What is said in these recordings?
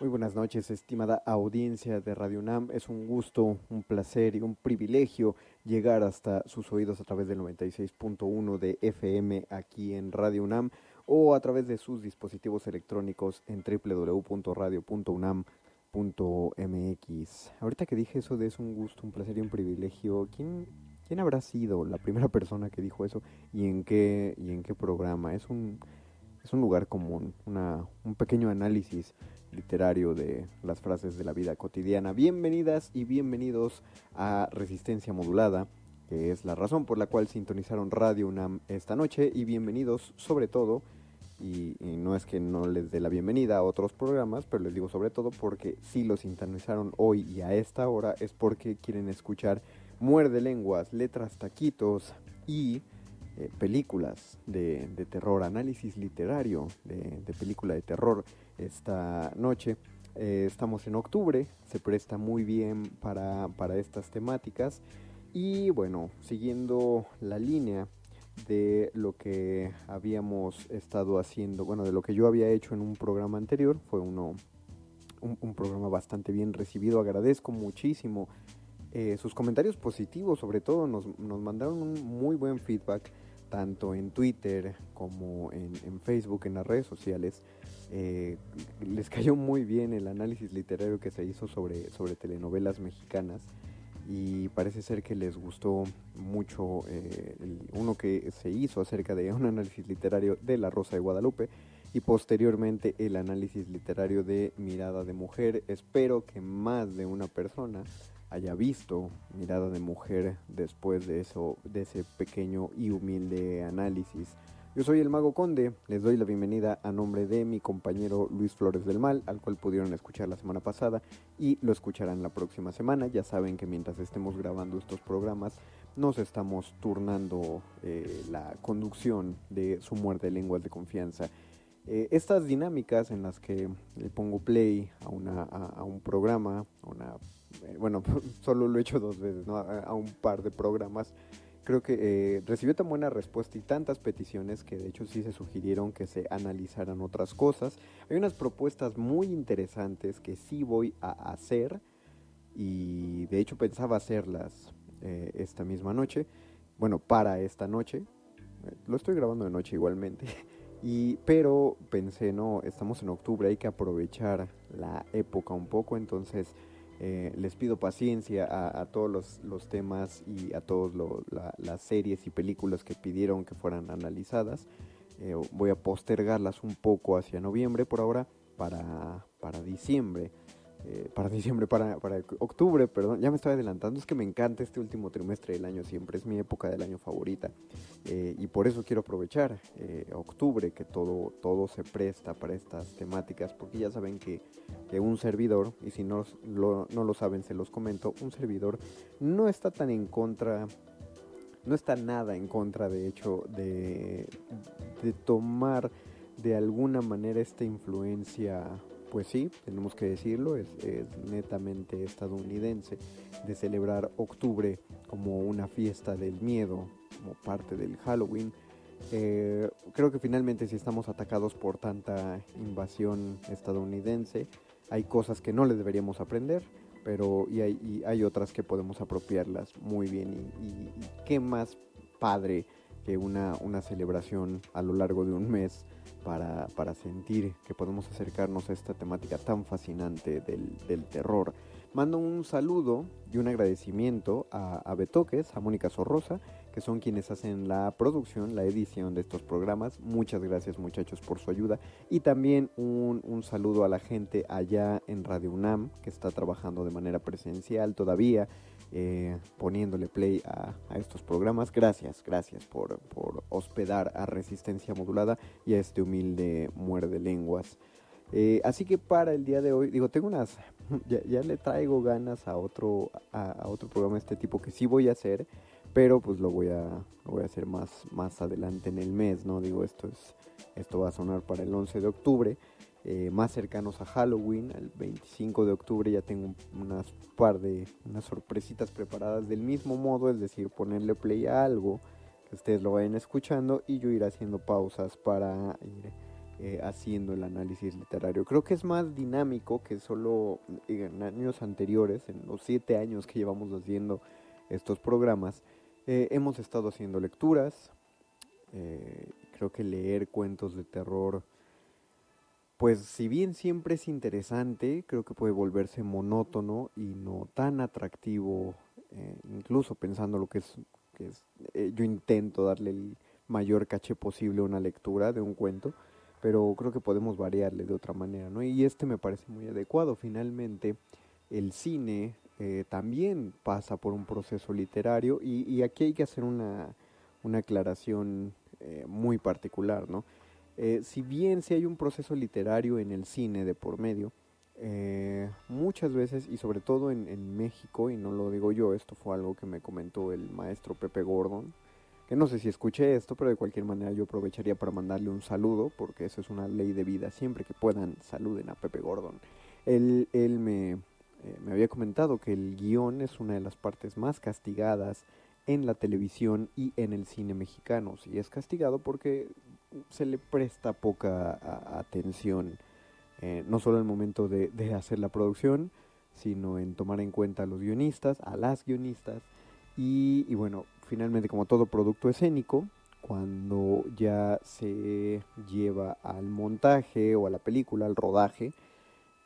Muy buenas noches, estimada audiencia de Radio UNAM. Es un gusto, un placer y un privilegio llegar hasta sus oídos a través del 96.1 de FM aquí en Radio UNAM o a través de sus dispositivos electrónicos en www.radio.unam.mx. Ahorita que dije eso de es un gusto, un placer y un privilegio, ¿quién, quién habrá sido la primera persona que dijo eso y en qué, y en qué programa? Es un, es un lugar común, una, un pequeño análisis literario de las frases de la vida cotidiana. Bienvenidas y bienvenidos a Resistencia Modulada, que es la razón por la cual sintonizaron Radio UNAM esta noche, y bienvenidos sobre todo, y, no es que no les dé la bienvenida a otros programas, pero les digo sobre todo porque si los sintonizaron hoy y a esta hora es porque quieren escuchar Muerde Lenguas, Letras Taquitos y eh, películas de, terror, análisis literario de, película de terror esta noche. Eh, estamos en octubre, se presta muy bien para, para estas temáticas y bueno, siguiendo la línea de lo que habíamos estado haciendo, bueno, de lo que yo había hecho en un programa anterior, fue uno, un, programa bastante bien recibido, agradezco muchísimo eh, sus comentarios positivos, sobre todo nos, nos mandaron muy buen feedback tanto en Twitter como en Facebook, en las redes sociales. Eh, les cayó muy bien el análisis literario que se hizo sobre, sobre telenovelas mexicanas y parece ser que les gustó mucho eh, el, uno que se hizo acerca de un análisis literario de La Rosa de Guadalupe y posteriormente el análisis literario de Mirada de Mujer. Espero que más de una persona haya visto Mirada de Mujer después de eso, de ese pequeño y humilde análisis. Yo soy el Mago Conde, les doy la bienvenida a nombre de mi compañero Luis Flores del Mal, al cual pudieron escuchar la semana pasada y lo escucharán la próxima semana. Ya saben que mientras estemos grabando estos programas nos estamos turnando eh, la conducción de su muerte de lenguas de confianza. Eh, estas dinámicas en las que le pongo play a, una, un programa, una eh, bueno, solo lo he hecho dos veces, ¿no? a, un par de programas. Creo que eh, recibió tan buena respuesta y tantas peticiones que de hecho sí se sugirieron que se analizaran otras cosas. Hay unas propuestas muy interesantes que sí voy a hacer y de hecho pensaba hacerlas eh, esta misma noche. Bueno, para esta noche. Lo estoy grabando de noche igualmente. Y, pero pensé, no, estamos en octubre, hay que aprovechar la época un poco, entonces eh, les pido paciencia a, a todos los, temas y a todas la, las series y películas que pidieron que fueran analizadas. Eh, voy a postergarlas un poco hacia noviembre por ahora para, para diciembre. Eh, para diciembre, para, octubre, perdón, ya me estoy adelantando, es que me encanta este último trimestre del año, siempre es mi época del año favorita eh, y por eso quiero aprovechar eh, octubre, que todo, todo se presta para estas temáticas, porque ya saben que, que un servidor, y si no lo, no lo saben se los comento, un servidor no está tan en contra no está nada en contra de hecho de, de tomar de alguna manera esta influencia, pues sí, tenemos que decirlo, es, netamente estadounidense, de celebrar octubre como una fiesta del miedo, como parte del Halloween. Eh, creo que finalmente si estamos atacados por tanta invasión estadounidense, hay cosas que no le deberíamos aprender, pero y hay, y hay otras que podemos apropiarlas muy bien. Y qué más padre que una, una celebración a lo largo de un mes para, para sentir que podemos acercarnos a esta temática tan fascinante del, del terror. Mando un saludo y un agradecimiento a, a Betoques, a Mónica Sorrosa, que son quienes hacen la producción, la edición de estos programas. Muchas gracias muchachos por su ayuda. Y también un, un saludo a la gente allá en Radio UNAM, que está trabajando de manera presencial todavía, eh, poniéndole play a, estos programas. Gracias, gracias por, por hospedar a Resistencia Modulada y a este humilde muerde lenguas. Eh, así que para el día de hoy, digo, tengo unas, ya, le traigo ganas a otro, a, otro programa de este tipo que sí voy a hacer, pero pues lo voy a, voy a hacer más, más adelante en el mes, ¿no? Digo, esto es, esto va a sonar para el 11 de octubre, eh, más cercanos a Halloween, el 25 de octubre ya tengo un- unas par de, unas sorpresitas preparadas del mismo modo, es decir, ponerle play a algo que ustedes lo vayan escuchando y yo ir haciendo pausas para ir eh, haciendo el análisis literario. Creo que es más dinámico que solo en años anteriores, en los siete años que llevamos haciendo estos programas. eh, hemos estado haciendo lecturas. eh, creo que leer cuentos de terror, pues si bien siempre es interesante, creo que puede volverse monótono y no tan atractivo, eh, incluso pensando lo que es, que es eh, yo intento darle el mayor caché posible a una lectura de un cuento pero creo que podemos variarle de otra manera, ¿no? Y este me parece muy adecuado. Finalmente, el cine eh, también pasa por un proceso literario y, aquí hay que hacer una, una aclaración eh, muy particular, ¿no? Eh, si bien si hay un proceso literario en el cine de por medio, eh, muchas veces, y sobre todo en, en México, y no lo digo yo, esto fue algo que me comentó el maestro Pepe Gordon, que no sé si escuché esto, pero de cualquier manera yo aprovecharía para mandarle un saludo, porque eso es una ley de vida. Siempre que puedan, saluden a Pepe Gordon. Él, él me, eh, había comentado que el guion es una de las partes más castigadas en la televisión y en el cine mexicano. Y es castigado porque se le presta poca atención, eh, no solo al momento de, hacer la producción, sino en tomar en cuenta a los guionistas, a las guionistas, y, y bueno, finalmente como todo producto escénico, cuando ya se lleva al montaje o a la película, al rodaje,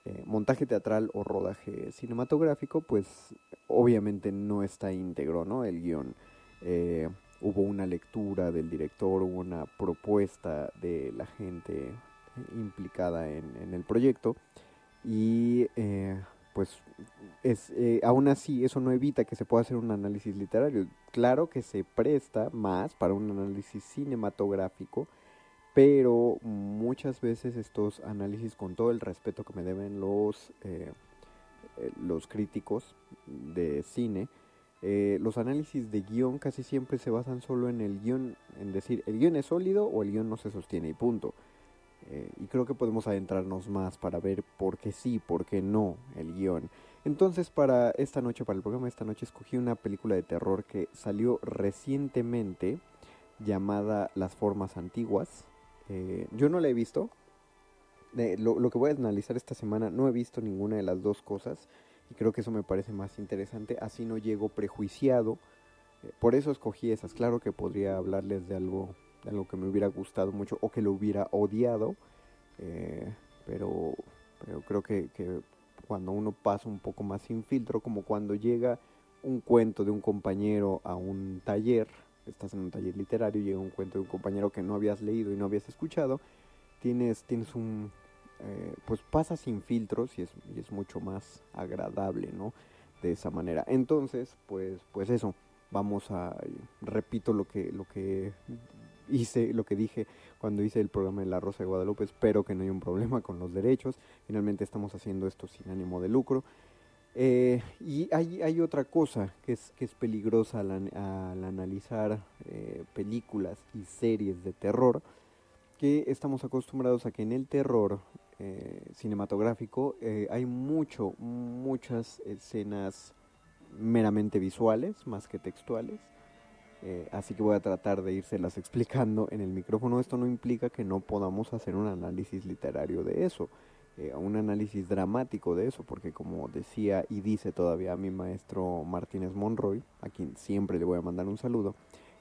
eh, montaje teatral o rodaje cinematográfico, pues obviamente no está íntegro, ¿no? El guion. Eh, hubo una lectura del director, hubo una propuesta de la gente implicada en, en el proyecto y eh, pues es, eh, aún así eso no evita que se pueda hacer un análisis literario. Claro que se presta más para un análisis cinematográfico, pero muchas veces estos análisis, con todo el respeto que me deben los, eh, eh, los críticos de cine, eh, los análisis de guion casi siempre se basan solo en el guion, en decir el guion es sólido o el guion no se sostiene y punto. Eh, y creo que podemos adentrarnos más para ver por qué sí, por qué no el guion. Entonces para esta noche, para el programa de esta noche, escogí una película de terror que salió recientemente llamada Las Formas Antiguas. Eh, yo no la he visto. Lo que voy a analizar esta semana, no he visto ninguna de las dos cosas y creo que eso me parece más interesante. Así no llego prejuiciado. Eh, por eso escogí esas. Claro que podría hablarles de algo de algo que me hubiera gustado mucho o que lo hubiera odiado, eh, pero, pero creo que, que cuando uno pasa un poco más sin filtro, como cuando llega un cuento de un compañero a un taller, estás en un taller literario, llega un cuento de un compañero que no habías leído y no habías escuchado, tienes, tienes un, eh, pues pasa sin filtros y es, y es mucho más agradable, ¿no? De esa manera. Entonces, pues, pues eso, vamos a, repito lo que, lo que hice lo que dije cuando hice el programa de La Rosa de Guadalupe. Espero que no haya un problema con los derechos. Finalmente estamos haciendo esto sin ánimo de lucro. Eh, y hay, hay otra cosa que es, que es peligrosa al, al analizar eh, películas y series de terror, que estamos acostumbrados a que en el terror eh, cinematográfico eh, hay mucho, muchas escenas meramente visuales más que textuales. Eh, así que voy a tratar de írselas explicando en el micrófono. Esto no implica que no podamos hacer un análisis literario de eso, un análisis dramático de eso, porque como decía y dice todavía mi maestro Martínez Monroy, a quien siempre le voy a mandar un saludo,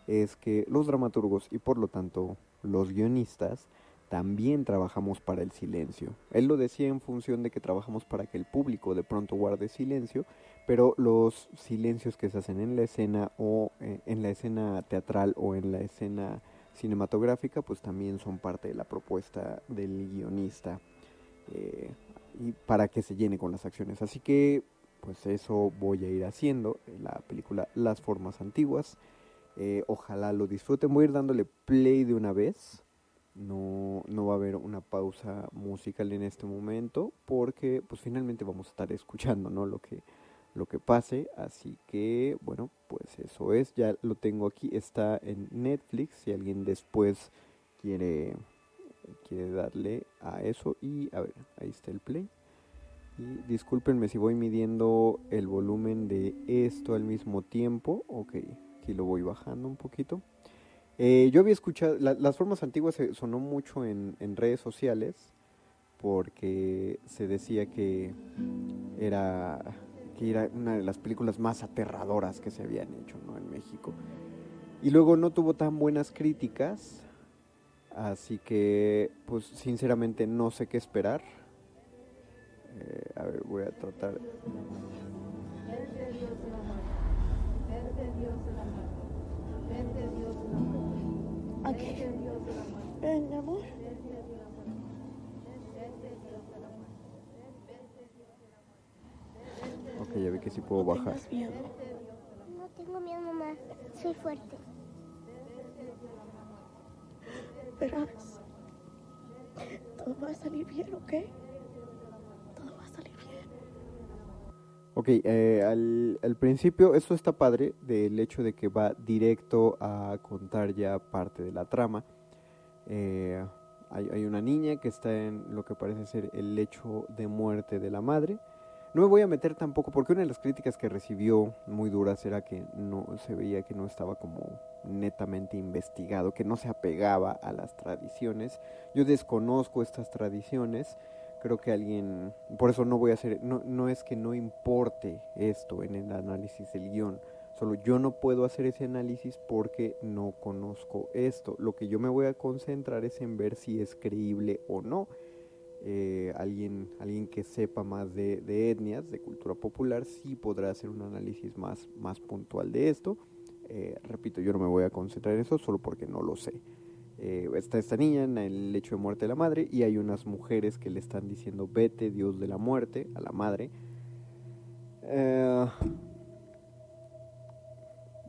es que los dramaturgos y por lo tanto los guionistas también trabajamos para el silencio. Él lo decía en función de que trabajamos para que el público de pronto guarde silencio, pero los silencios que se hacen en la escena o eh, en la escena teatral o en la escena cinematográfica, pues también son parte de la propuesta del guionista eh, y para que se llene con las acciones. Así que, pues eso voy a ir haciendo en la película Las Formas Antiguas. Eh, ojalá lo disfruten. Voy a ir dándole play de una vez no, no va a haber una pausa musical en este momento porque pues finalmente vamos a estar escuchando ¿no? lo que lo que pase. Así que bueno pues eso es. Ya lo tengo aquí. Está en Netflix. Si alguien después quiere quiere darle a eso. Y a ver ahí está el play. Y discúlpenme si voy midiendo el volumen de esto al mismo tiempo. Ok aquí lo voy bajando un poquito eh, yo había escuchado, las formas antiguas se sonó mucho en, redes sociales porque se decía que era, que era una de las películas más aterradoras que se habían hecho ¿no? en México. Y luego no tuvo tan buenas críticas, así que pues sinceramente no sé qué esperar. Eh, a ver, voy a tratar. Ven, mi amor. Ok, ya vi que sí puedo bajar. No tengo miedo, mamá. Soy fuerte. Verás. Todo va a salir bien, ¿ok? Ok, eh, al, principio eso está padre del hecho de que va directo a contar ya parte de la trama. Eh, hay, hay, una niña que está en lo que parece ser el lecho de muerte de la madre. No me voy a meter tampoco, porque una de las críticas que recibió muy duras era que no se veía que no estaba como netamente investigado, que no se apegaba a las tradiciones. Yo desconozco estas tradiciones creo que alguien, por eso no voy a hacer, no, no es que no importe esto en el análisis del guion, solo yo no puedo hacer ese análisis porque no conozco esto. Lo que yo me voy a concentrar es en ver si es creíble o no. Eh, alguien, alguien que sepa más de, de, etnias, de cultura popular, sí podrá hacer un análisis más, más puntual de esto. Eh, repito, yo no me voy a concentrar en eso solo porque no lo sé. Eh, está esta niña en el lecho de muerte de la madre y hay unas mujeres que le están diciendo vete Dios de la muerte a la madre. Eh,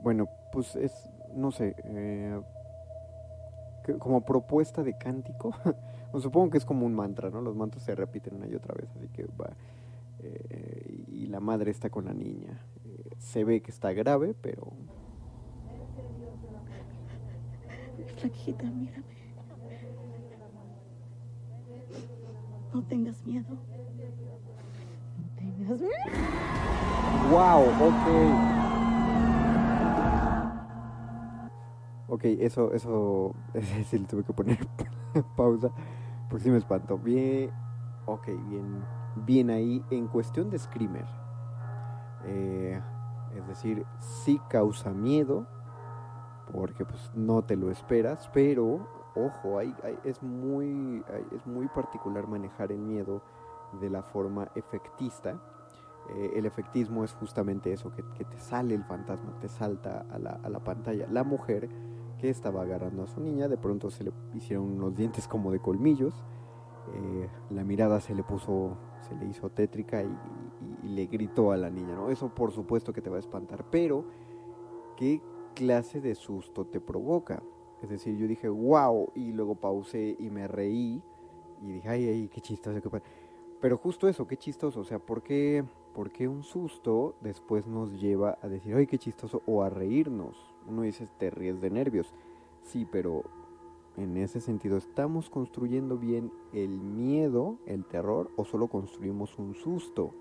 bueno, pues es, no sé, eh, como propuesta de cántico, supongo que es como un mantra, ¿no? Los mantras se repiten una y otra vez, así que va. y la madre está con la niña. se ve que está grave, pero Flaquita, mírame. No tengas miedo. No tengas miedo. Wow, ok. Ok, eso, eso, sí le tuve que poner pausa, porque sí me espantó. Bien, ok, bien, bien ahí. En cuestión de Screamer, eh, es decir, sí causa miedo, porque pues no te lo esperas, pero ojo, hay, es, muy, es muy particular manejar el miedo de la forma efectista. Eh, el efectismo es justamente eso, que, te sale el fantasma, te salta a la, a la, pantalla. La mujer que estaba agarrando a su niña, de pronto se le hicieron unos dientes como de colmillos, eh, la mirada se le puso, se le hizo tétrica y, y, le gritó a la niña, ¿no? Eso por supuesto que te va a espantar, pero qué clase de susto te provoca. Es decir, yo dije, wow, y luego pausé y me reí y dije, ay, ay, qué chistoso. Pero justo eso, qué chistoso. O sea, ¿por qué, ¿por qué un susto después nos lleva a decir, ay, qué chistoso, o a reírnos? Uno dice, te ríes de nervios. Sí, pero en ese sentido, ¿estamos construyendo bien el miedo, el terror, o solo construimos un susto?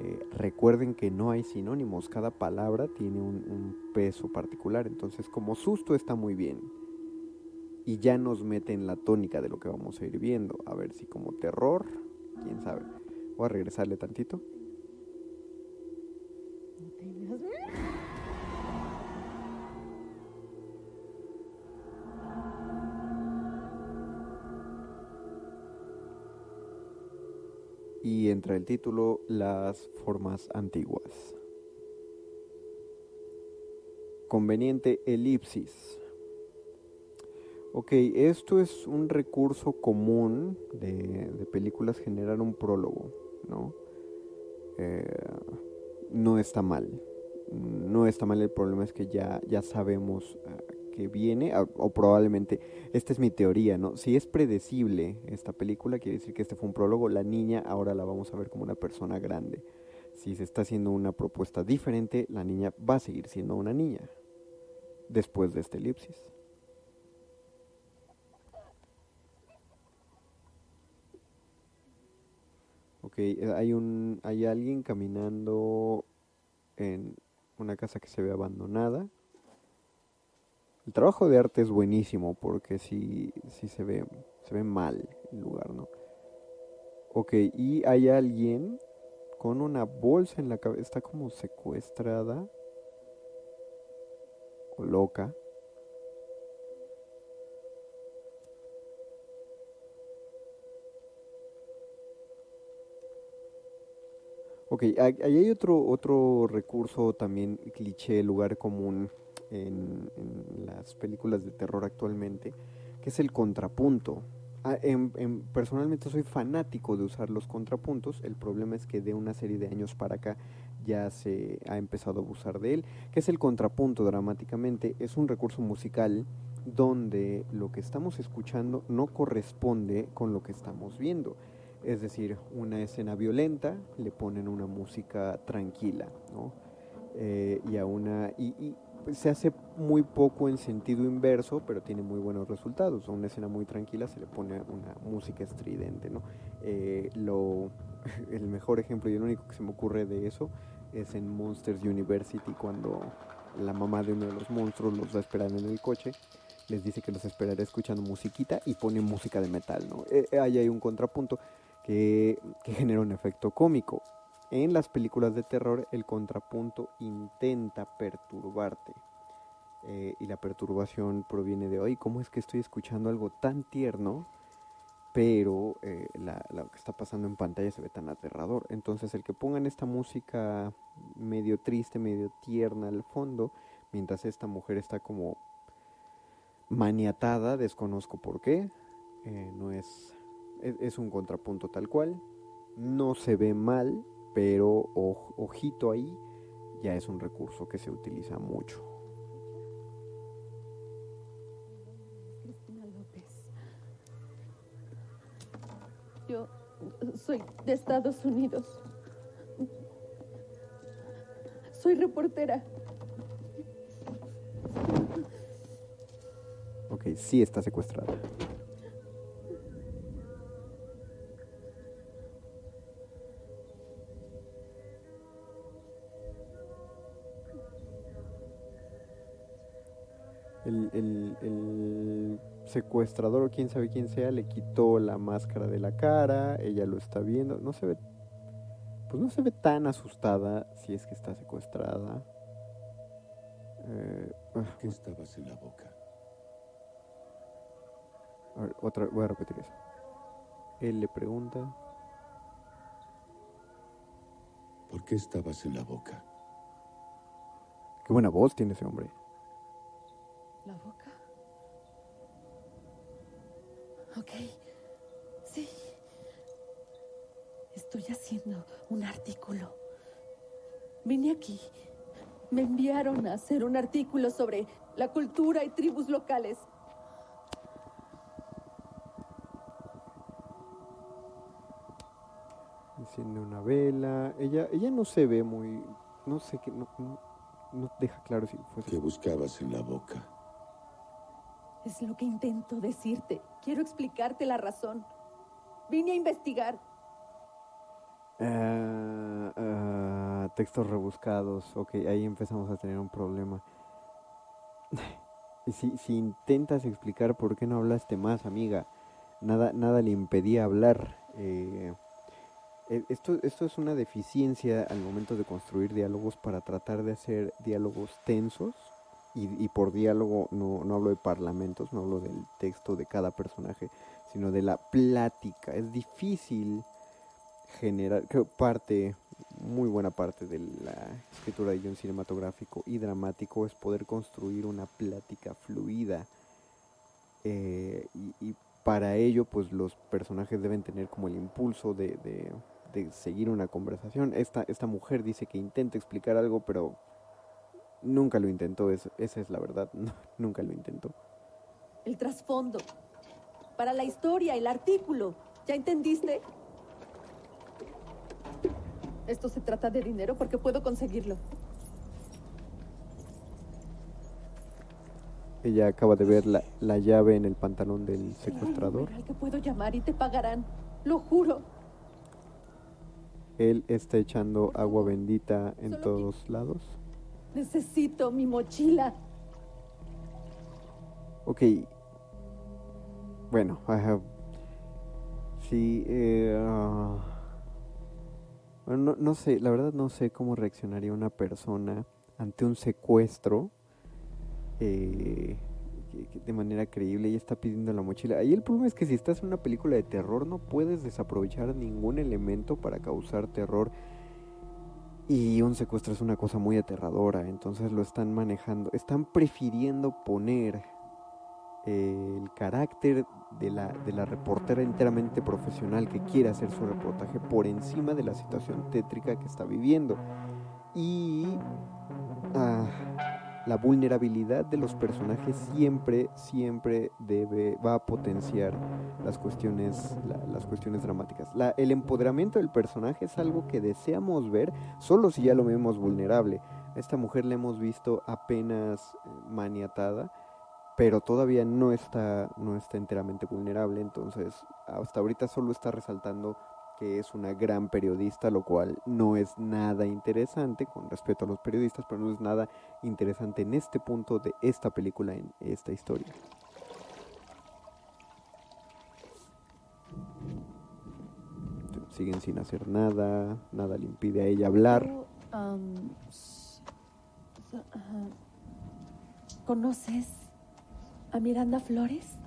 Eh, recuerden que no hay sinónimos, cada palabra tiene un, peso particular, entonces como susto está muy bien. Y ya nos mete en la tónica de lo que vamos a ir viendo. A ver si como terror, quién sabe. Voy a regresarle tantito. Y entra el título Las formas antiguas. Conveniente elipsis. Ok, esto es un recurso común de, de películas generar un prólogo, ¿no? Eh, no está mal. No está mal, el problema es que ya, ya sabemos uh, que viene, o probablemente, esta es mi teoría, ¿no? Si es predecible esta película, quiere decir que este fue un prólogo, la niña ahora la vamos a ver como una persona grande. Si se está haciendo una propuesta diferente, la niña va a seguir siendo una niña después de este elipsis. Ok, hay un hay alguien caminando en una casa que se ve abandonada. El trabajo de arte es buenísimo porque sí, sí se ve, se ve mal el lugar, ¿no? Ok, y hay alguien con una bolsa en la cabeza, está como secuestrada o loca. Ok, ahí hay otro, otro recurso también cliché, lugar común en, en, las películas de terror actualmente, que es el contrapunto. Ah, en, en, personalmente soy fanático de usar los contrapuntos, el problema es que de una serie de años para acá ya se ha empezado a abusar de él. que es el contrapunto dramáticamente? Es un recurso musical donde lo que estamos escuchando no corresponde con lo que estamos viendo. Es decir, una escena violenta, le ponen una música tranquila, ¿no? Eh, y a una y, y, se hace muy poco en sentido inverso, pero tiene muy buenos resultados. A una escena muy tranquila se le pone una música estridente, ¿no? Eh, lo, el mejor ejemplo y el único que se me ocurre de eso es en Monsters University cuando la mamá de uno de los monstruos los va a esperar en el coche les dice que los esperará escuchando musiquita y pone música de metal, ¿no? Eh, ahí hay un contrapunto que, que genera un efecto cómico. En las películas de terror el contrapunto intenta perturbarte. Eh, y la perturbación proviene de hoy, ¿cómo es que estoy escuchando algo tan tierno, pero eh, lo que está pasando en pantalla se ve tan aterrador? Entonces el que pongan esta música medio triste, medio tierna al fondo, mientras esta mujer está como maniatada, desconozco por qué, eh, no es, es, es un contrapunto tal cual, no se ve mal, pero ojito ahí ya es un recurso que se utiliza mucho. Cristina López. Yo soy de Estados Unidos. Soy reportera. Ok, sí está secuestrada. El, el, el, secuestrador o quién sabe quién sea le quitó la máscara de la cara, ella lo está viendo, no se ve, pues no se ve tan asustada si es que está secuestrada. Eh, ¿Qué estabas en la boca? A ver, otra, voy a repetir eso. Él le pregunta. ¿Por qué estabas en la boca? Qué buena voz tiene ese hombre. ¿La boca? Ok. Sí. Estoy haciendo un artículo. Vine aquí. Me enviaron a hacer un artículo sobre la cultura y tribus locales. Enciende una vela. Ella, ella no se ve muy. No sé qué. No, no, no deja claro si fue. ¿Qué buscabas en la boca? Es lo que intento decirte. Quiero explicarte la razón. Vine a investigar. Ah, ah, textos rebuscados. Ok, ahí empezamos a tener un problema. si, si intentas explicar por qué no hablaste más, amiga, nada, nada le impedía hablar. Eh, esto, esto es una deficiencia al momento de construir diálogos para tratar de hacer diálogos tensos. Y, y por diálogo no, no hablo de parlamentos, no hablo del texto de cada personaje, sino de la plática. Es difícil generar, creo parte, muy buena parte de la escritura de guion cinematográfico y dramático es poder construir una plática fluida. Eh, y, y para ello, pues los personajes deben tener como el impulso de, de- de seguir una conversación. Esta, esta mujer dice que intenta explicar algo, pero nunca lo intentó, es- esa es la verdad, nunca lo intentó. El trasfondo. Para la historia, el artículo. ¿Ya entendiste? Esto se trata de dinero porque puedo conseguirlo. Ella acaba de ver la, la llave en el pantalón del secuestrador. al que puedo llamar y te pagarán. Lo juro. Él está echando agua bendita en Solo todos lados. Necesito mi mochila. Ok. Bueno, ajá. Sí, eh, ah, bueno, no, no sé, la verdad no sé cómo reaccionaría una persona ante un secuestro eh, de manera creíble y está pidiendo la mochila. Ahí el problema es que si estás en una película de terror no puedes desaprovechar ningún elemento para causar terror. Y un secuestro es una cosa muy aterradora, entonces lo están manejando, están prefiriendo poner eh, el carácter de la, de la reportera enteramente profesional que quiere hacer su reportaje por encima de la situación tétrica que está viviendo. Y ah, la vulnerabilidad de los personajes siempre, siempre debe, va a potenciar las cuestiones, la- las cuestiones dramáticas. La- el empoderamiento del personaje es algo que deseamos ver solo si ya lo vemos vulnerable. A esta mujer la hemos visto apenas eh, maniatada pero todavía no está, no está enteramente vulnerable, entonces hasta ahorita solo está resaltando que es una gran periodista, lo cual no es nada interesante con respecto a los periodistas, pero no es nada interesante en este punto de esta película, en esta historia. Siguen sin hacer nada, nada le impide a ella hablar. ¿Conoces a Miranda Flores?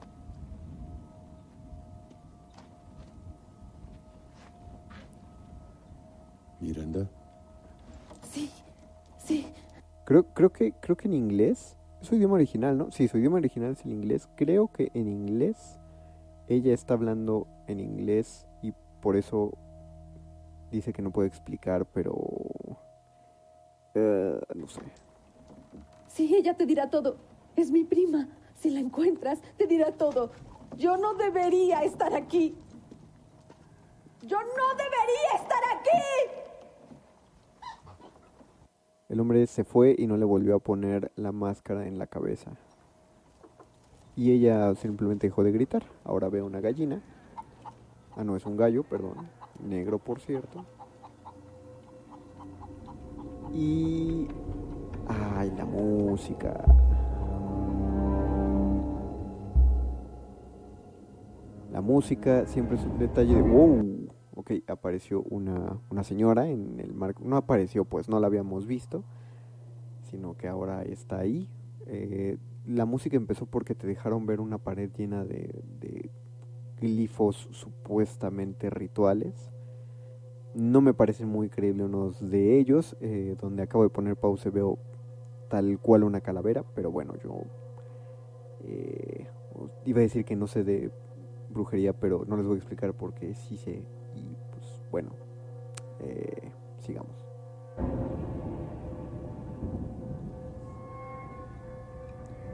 Miranda, Sí, sí. Creo, creo que, creo que en inglés, es su idioma original, ¿no? Sí, su idioma original es el inglés. Creo que en inglés ella está hablando en inglés y por eso dice que no puede explicar, pero eh, no sé. Sí, ella te dirá todo. Es mi prima. Si la encuentras, te dirá todo. Yo no debería estar aquí. Yo no debería estar aquí. El hombre se fue y no le volvió a poner la máscara en la cabeza. Y ella simplemente dejó de gritar. Ahora ve una gallina. Ah, no, es un gallo, perdón. Negro, por cierto. Y... ¡Ay, la música! La música siempre es un detalle de wow. Ok, apareció una, una señora en el marco. No apareció, pues no la habíamos visto, sino que ahora está ahí. Eh, la música empezó porque te dejaron ver una pared llena de, de glifos supuestamente rituales. No me parecen muy creíbles unos de ellos. eh, donde acabo de poner pausa veo tal cual una calavera, pero bueno, yo eh, iba a decir que no sé de brujería, pero no les voy a explicar porque sí sé. Bueno, eh, sigamos.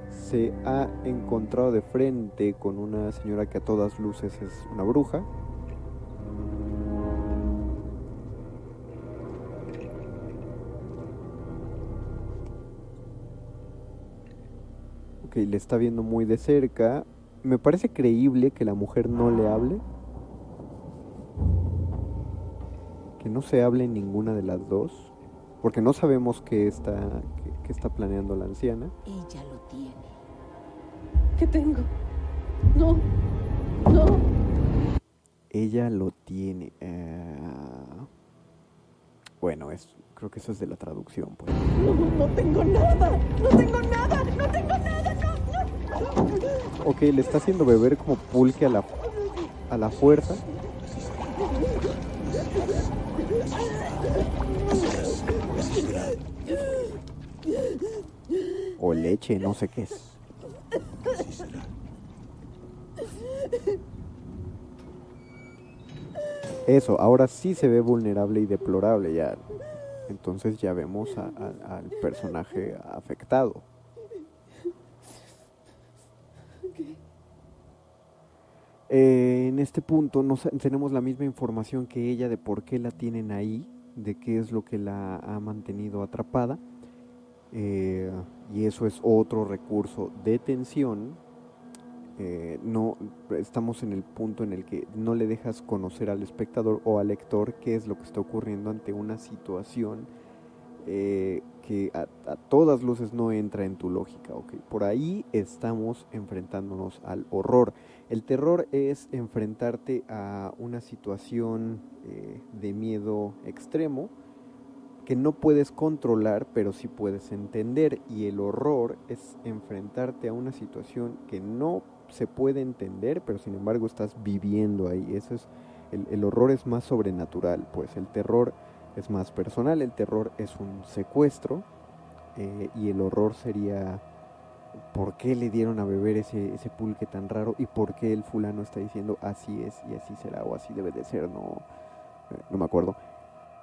Se ha encontrado de frente con una señora que a todas luces es una bruja. Ok, le está viendo muy de cerca. Me parece creíble que la mujer no le hable. Que no se hable ninguna de las dos. Porque no sabemos qué está, qué, qué está planeando la anciana. Ella lo tiene. ¿Qué tengo? No, no. Ella lo tiene. eh, Bueno, es, creo que eso es de la traducción. Pues. No, no tengo nada. No tengo nada. No tengo nada. No, no. Ok, le está haciendo beber como pulque a la, a la fuerza. O leche, no sé qué es. Eso, ahora sí se ve vulnerable y deplorable ya. Entonces ya vemos a- a- al personaje afectado. Eh, en este punto no tenemos la misma información que ella de por qué la tienen ahí, de qué es lo que la ha mantenido atrapada. Eh, y eso es otro recurso de tensión. Eh, no estamos en el punto en el que no le dejas conocer al espectador o al lector qué es lo que está ocurriendo ante una situación eh, que a, todas luces no entra en tu lógica. ¿ok? Por ahí estamos enfrentándonos al horror. El terror es enfrentarte a una situación eh, de miedo extremo que no puedes controlar, pero sí puedes entender. Y el horror es enfrentarte a una situación que no se puede entender, pero sin embargo estás viviendo ahí. Eso es, el, horror es más sobrenatural, pues el terror es más personal, el terror es un secuestro eh, y el horror sería por qué le dieron a beber ese, ese pulque tan raro y por qué el fulano está diciendo así es y así será o así debe de ser, no, eh, no me acuerdo.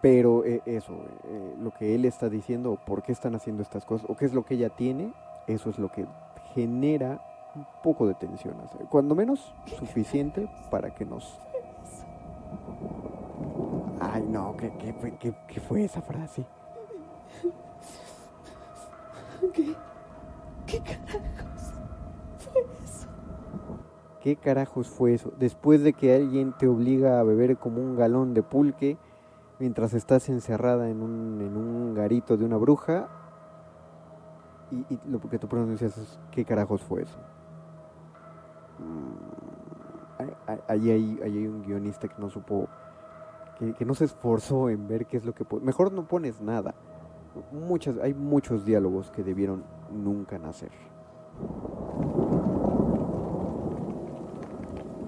Pero eh, eso, eh, lo que él está diciendo, o por qué están haciendo estas cosas, o qué es lo que ella tiene, eso es lo que genera un poco de tensión. Cuando menos suficiente para que nos... Ay, no, ¿qué, qué, fue- qué- qué fue esa frase? ¿Qué? ¿Qué carajos fue eso? ¿Qué carajos fue eso? Después de que alguien te obliga a beber como un galón de pulque mientras estás encerrada en un, en un garito de una bruja y, lo que tú pronuncias es ¿qué carajos fue eso? Mm, ahí- hay, ahí hay un guionista que no supo, que, que no se esforzó en ver qué es lo que... Mejor no pones nada. Muchas, hay muchos diálogos que debieron nunca nacer.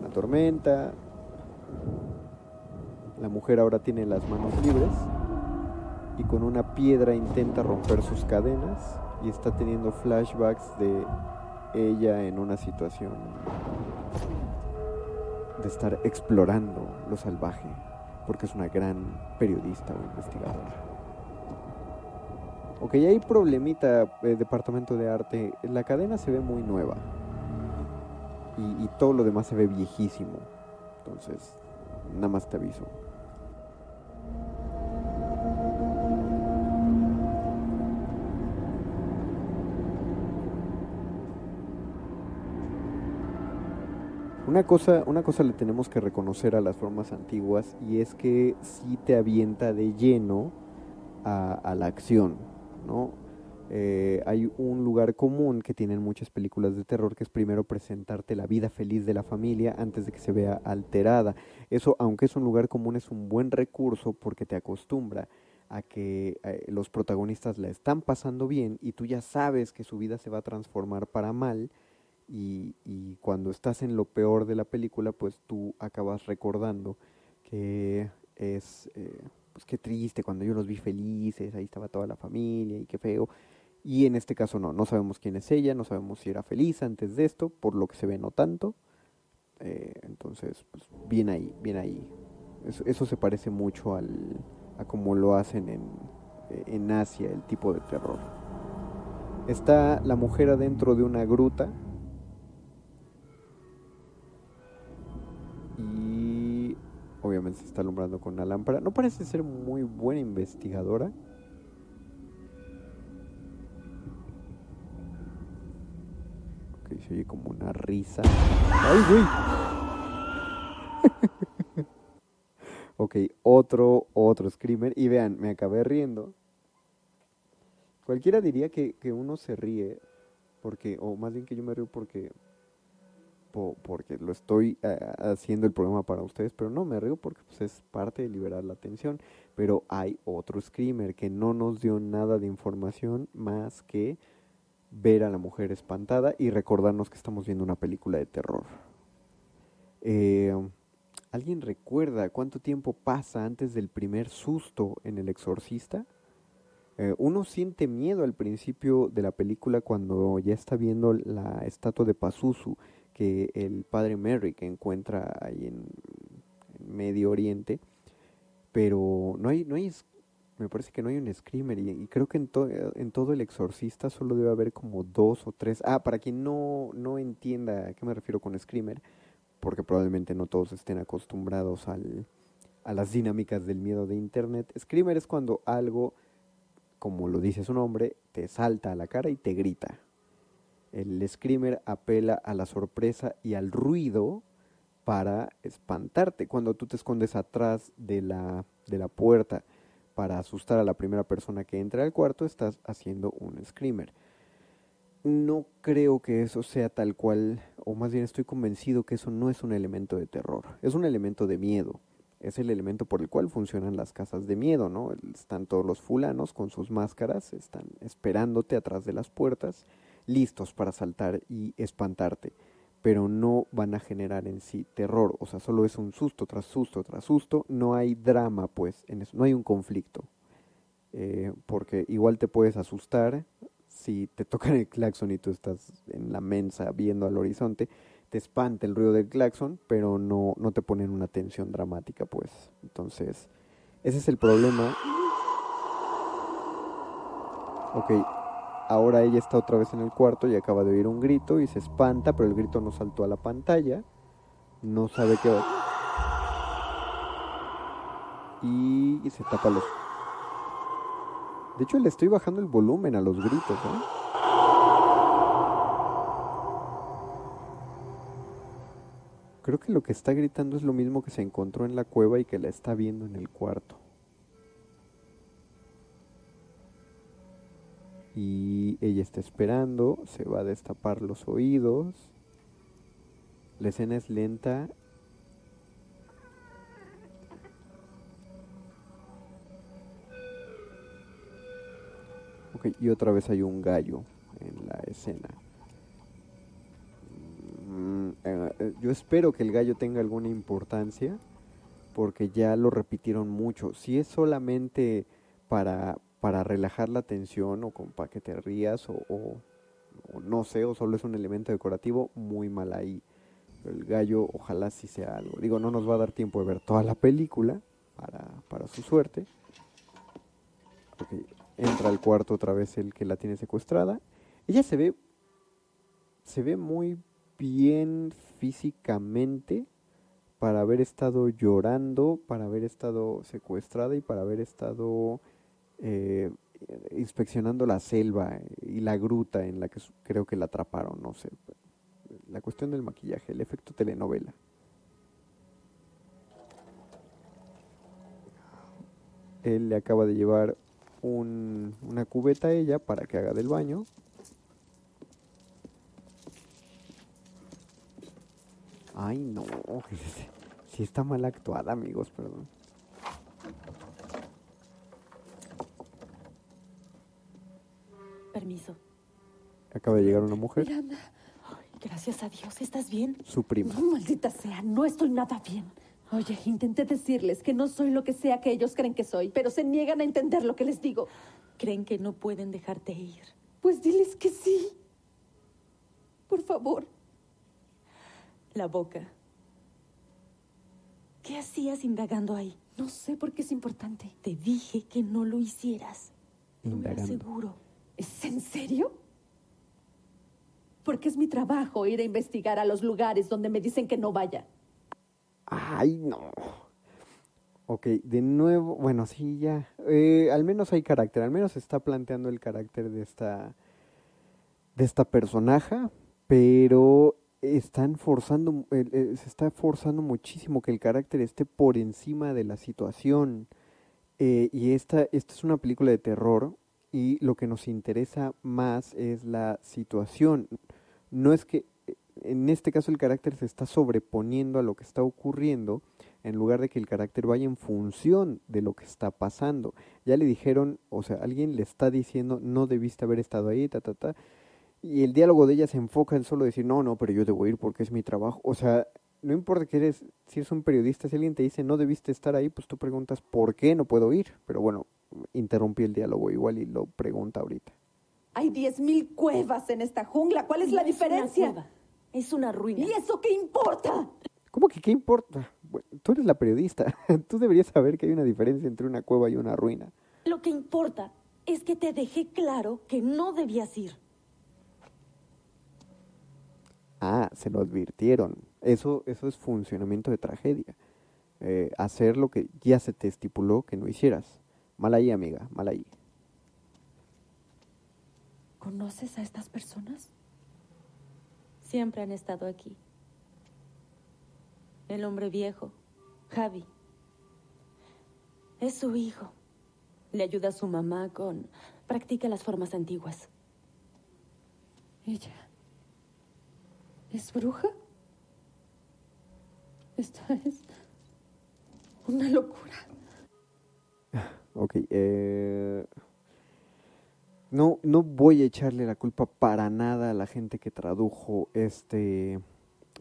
La tormenta. La mujer ahora tiene las manos libres y con una piedra intenta romper sus cadenas y está teniendo flashbacks de ella en una situación de estar explorando lo salvaje porque es una gran periodista o investigadora. Ok, hay problemita, eh, departamento de arte. La cadena se ve muy nueva. Y, y todo lo demás se ve viejísimo. Entonces, nada más te aviso. Una cosa, una cosa le tenemos que reconocer a las formas antiguas y es que sí te avienta de lleno a, la acción, ¿no? Eh, hay un lugar común que tienen muchas películas de terror que es primero presentarte la vida feliz de la familia antes de que se vea alterada. Eso, aunque es un lugar común, es un buen recurso porque te acostumbra a que eh, los protagonistas la están pasando bien y tú ya sabes que su vida se va a transformar para mal y, cuando estás en lo peor de la película, pues tú acabas recordando que es, eh, pues qué triste, cuando yo los vi felices, ahí estaba toda la familia y qué feo. Y en este caso no, no sabemos quién es ella, no sabemos si era feliz antes de esto, por lo que se ve no tanto. Eh, entonces, pues bien ahí, bien ahí. Eso, eso se parece mucho al, a como lo hacen en, en Asia, el tipo de terror. Está la mujer adentro de una gruta y obviamente se está alumbrando con una lámpara. No parece ser muy buena investigadora. se oye como una risa. ¡Ay, güey! ok, otro, otro screamer. Y vean, me acabé riendo. Cualquiera diría que, que uno se ríe porque, o más bien que yo me río porque porque lo estoy eh, haciendo el programa para ustedes, pero no me río porque pues, es parte de liberar la atención. Pero hay otro screamer que no nos dio nada de información más que ver a la mujer espantada y recordarnos que estamos viendo una película de terror. Eh, ¿Alguien recuerda cuánto tiempo pasa antes del primer susto en El Exorcista? Eh, uno siente miedo al principio de la película cuando ya está viendo la estatua de Pazuzu que el padre Merrick encuentra ahí en, Medio Oriente, pero no hay, no hay, me parece que no hay un screamer y, creo que en, en todo el exorcista solo debe haber como dos o tres. Ah, para quien no, no entienda a qué me refiero con screamer, porque probablemente no todos estén acostumbrados al, a las dinámicas del miedo de Internet. Screamer es cuando algo, como lo dice su nombre, te salta a la cara y te grita. El screamer apela a la sorpresa y al ruido para espantarte. Cuando tú te escondes atrás de la, de la puerta para asustar a la primera persona que entra al cuarto, estás haciendo un screamer. No creo que eso sea tal cual, o más bien estoy convencido que eso no es un elemento de terror, es un elemento de miedo. Es el elemento por el cual funcionan las casas de miedo, ¿no? Están todos los fulanos con sus máscaras, están esperándote atrás de las puertas listos para saltar y espantarte, pero no van a generar en sí terror, o sea, solo es un susto tras susto tras susto, no hay drama pues, en eso, no hay un conflicto, eh, porque igual te puedes asustar si te tocan el claxon y tú estás en la mensa viendo al horizonte, te espanta el ruido del claxon, pero no, no te ponen una tensión dramática pues, entonces, ese es el problema. Ok, Ahora ella está otra vez en el cuarto y acaba de oír un grito y se espanta, pero el grito no saltó a la pantalla. No sabe qué va. Y, se tapa los... De hecho, le estoy bajando el volumen a los gritos, ¿eh? Creo que lo que está gritando es lo mismo que se encontró en la cueva y que la está viendo en el cuarto. y ella está esperando, se va a destapar los oídos. La escena es lenta. Ok, y otra vez hay un gallo en la escena. Mm, eh, eh, yo espero que el gallo tenga alguna importancia porque ya lo repitieron mucho. Si es solamente para, para relajar la tensión o para que te rías o, no sé, o solo es un elemento decorativo, muy mal ahí. Pero el gallo ojalá sí sea algo. Digo, no nos va a dar tiempo de ver toda la película para, para su suerte. Entra al cuarto otra vez el que la tiene secuestrada. Ella se ve, se ve muy bien físicamente para haber estado llorando, para haber estado secuestrada y para haber estado eh, inspeccionando la selva y la gruta en la que creo que la atraparon, no sé. La cuestión del maquillaje, el efecto telenovela. Él le acaba de llevar una cubeta a ella para que haga del baño. Ay, no. Si está mal actuada, amigos, perdón. Permiso. Acaba de llegar una mujer. Miranda. gracias a Dios. ¿Estás bien? Su prima. No, maldita sea, no estoy nada bien. Oye, intenté decirles que no soy lo que sea que ellos creen que soy, pero se niegan a entender lo que les digo. Creen que no pueden dejarte ir. Pues diles que sí. Por favor. La boca. ¿Qué hacías indagando ahí? No sé por qué es importante. Te dije que no lo hicieras. Indagando. No me aseguro. ¿Es en serio? Porque es mi trabajo ir a investigar a los lugares donde me dicen que no vaya. Ay, no. Ok, de nuevo, bueno, sí, ya. Eh, al menos hay carácter, al menos está planteando el carácter de esta, de esta personaje, pero están forzando, se está forzando muchísimo que el carácter esté por encima de la situación. Eh, y esta, esta es una película de terror y lo que nos interesa más es la situación. No es que en este caso el carácter se está sobreponiendo a lo que está ocurriendo en lugar de que el carácter vaya en función de lo que está pasando. Ya le dijeron, o sea, alguien le está diciendo, no debiste haber estado ahí, ta, ta, ta. Y el diálogo de ella se enfoca en solo decir, no, no, pero yo debo ir porque es mi trabajo. O sea, no importa que eres, si eres un periodista, si alguien te dice, no debiste estar ahí, pues tú preguntas, ¿por qué no puedo ir? Pero bueno, interrumpí el diálogo igual y lo pregunta ahorita. Hay diez mil cuevas en esta jungla. ¿Cuál es la diferencia? Una cueva. Es una ruina. ¿Y eso qué importa? ¿Cómo que qué importa? Bueno, tú eres la periodista. Tú deberías saber que hay una diferencia entre una cueva y una ruina. Lo que importa es que te dejé claro que no debías ir. Ah, se lo advirtieron. Eso, eso es funcionamiento de tragedia. Eh, hacer lo que ya se te estipuló que no hicieras. Mal ahí, amiga, mal ahí. ¿Conoces a estas personas? Siempre han estado aquí. El hombre viejo, Javi. Es su hijo. Le ayuda a su mamá con... Practica las formas antiguas. Ella. ¿Es bruja? Esto es una locura. Ok, eh... No, no voy a echarle la culpa para nada a la gente que tradujo este,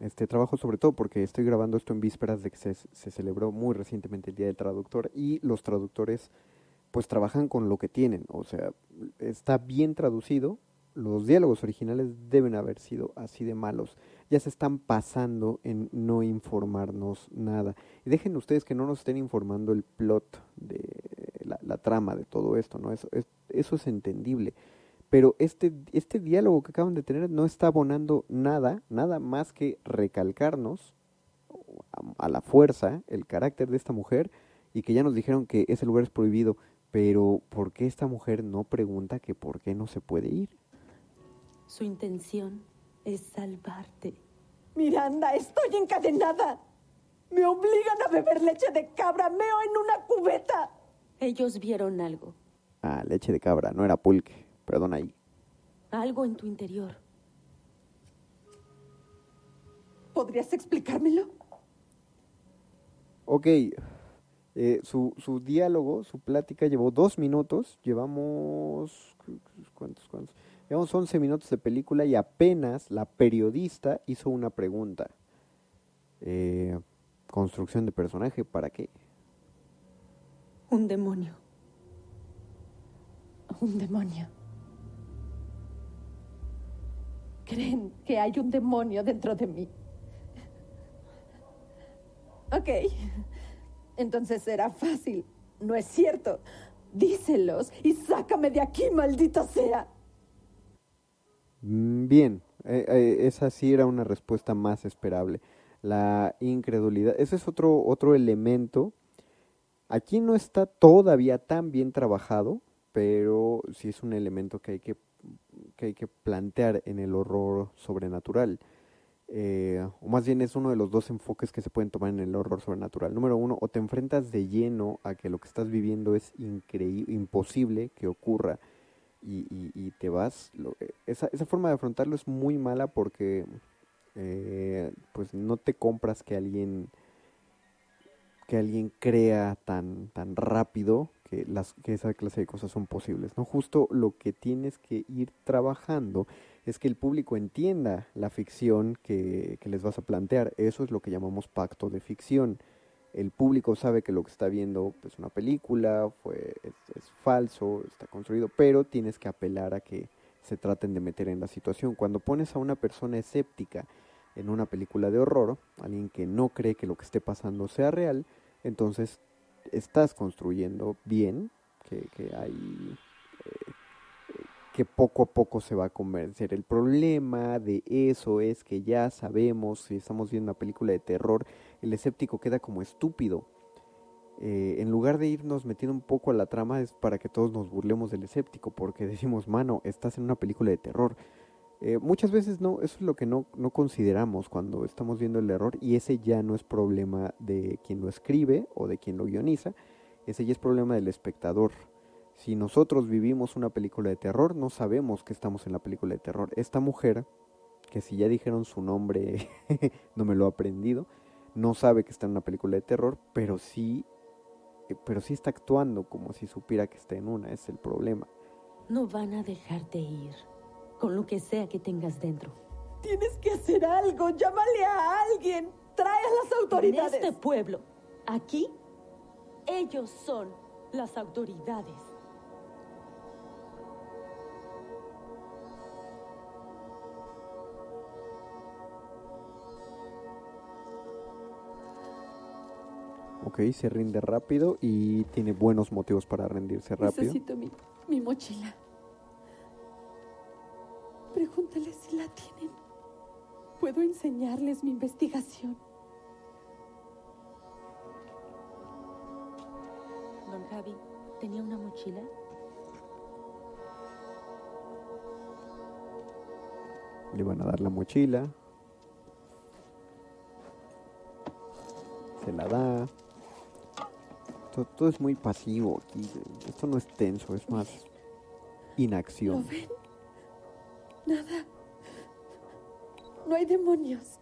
este trabajo, sobre todo porque estoy grabando esto en vísperas de que se, se celebró muy recientemente el Día del Traductor y los traductores pues trabajan con lo que tienen, o sea, está bien traducido, los diálogos originales deben haber sido así de malos. Ya se están pasando en no informarnos nada. Dejen ustedes que no nos estén informando el plot de la, la trama de todo esto, ¿no? Eso es, eso es entendible. Pero este, este diálogo que acaban de tener no está abonando nada, nada más que recalcarnos a, a la fuerza el carácter de esta mujer y que ya nos dijeron que ese lugar es prohibido. Pero ¿por qué esta mujer no pregunta que por qué no se puede ir? Su intención es salvarte. Miranda, estoy encadenada. Me obligan a beber leche de cabra, meo en una cubeta. Ellos vieron algo. Ah, leche de cabra, no era pulque. Perdón ahí. Algo en tu interior. ¿Podrías explicármelo? Ok, eh, su, su diálogo, su plática llevó dos minutos. Llevamos... ¿Cuántos, cuántos? Llevamos 11 minutos de película y apenas la periodista hizo una pregunta. Eh, construcción de personaje, ¿para qué? Un demonio. Un demonio. Creen que hay un demonio dentro de mí. Ok. Entonces será fácil. No es cierto. Díselos y sácame de aquí, maldita sea. Mm, Bien, eh, eh, esa sí era una respuesta más esperable. La incredulidad, ese es otro, otro elemento. Aquí no está todavía tan bien trabajado, pero sí es un elemento que hay que, que, hay que plantear en el horror sobrenatural. Eh, o más bien es uno de los dos enfoques que se pueden tomar en el horror sobrenatural. Número uno, o te enfrentas de lleno a que lo que estás viviendo es increíble, imposible que ocurra y, y, y te vas. Lo, esa, esa forma de afrontarlo es muy mala porque eh, pues no te compras que alguien que alguien crea tan tan rápido que las que esa clase de cosas son posibles no justo lo que tienes que ir trabajando es que el público entienda la ficción que, que les vas a plantear. Eso es lo que llamamos pacto de ficción. El público sabe que lo que está viendo es una película fue es, es falso está construido pero tienes que apelar a que se traten de meter en la situación. Cuando pones a una persona escéptica en una película de horror, alguien que no cree que lo que esté pasando sea real, entonces estás construyendo bien que, que hay eh, que poco a poco se va a convencer. El problema de eso es que ya sabemos, si estamos viendo una película de terror, el escéptico queda como estúpido. Eh, en lugar de irnos metiendo un poco a la trama es para que todos nos burlemos del escéptico, porque decimos, mano, estás en una película de terror Eh, muchas veces no, eso es lo que no, no consideramos cuando estamos viendo el error y ese ya no es problema de quien lo escribe o de quien lo guioniza, ese ya es problema del espectador. Si nosotros vivimos una película de terror, no sabemos que estamos en la película de terror. Esta mujer, que si ya dijeron su nombre, no me lo ha aprendido, no sabe que está en una película de terror, pero sí, eh, pero sí está actuando como si supiera que está en una, es el problema. No van a dejarte ir, con lo que sea que tengas dentro. Tienes que hacer algo. Llámale a alguien. Trae a las autoridades. En este pueblo, aquí, ellos son las autoridades. Ok, se rinde rápido y tiene buenos motivos para rendirse rápido. Necesito mi, mi mochila. Pregúntale si la tienen. Puedo enseñarles mi investigación. Don Javi, ¿tenía una mochila? Le van a dar la mochila. Se la da. Todo, todo es muy pasivo aquí. Esto no es tenso, es más ¿Lo inacción. ven? Nada. No hay demonios.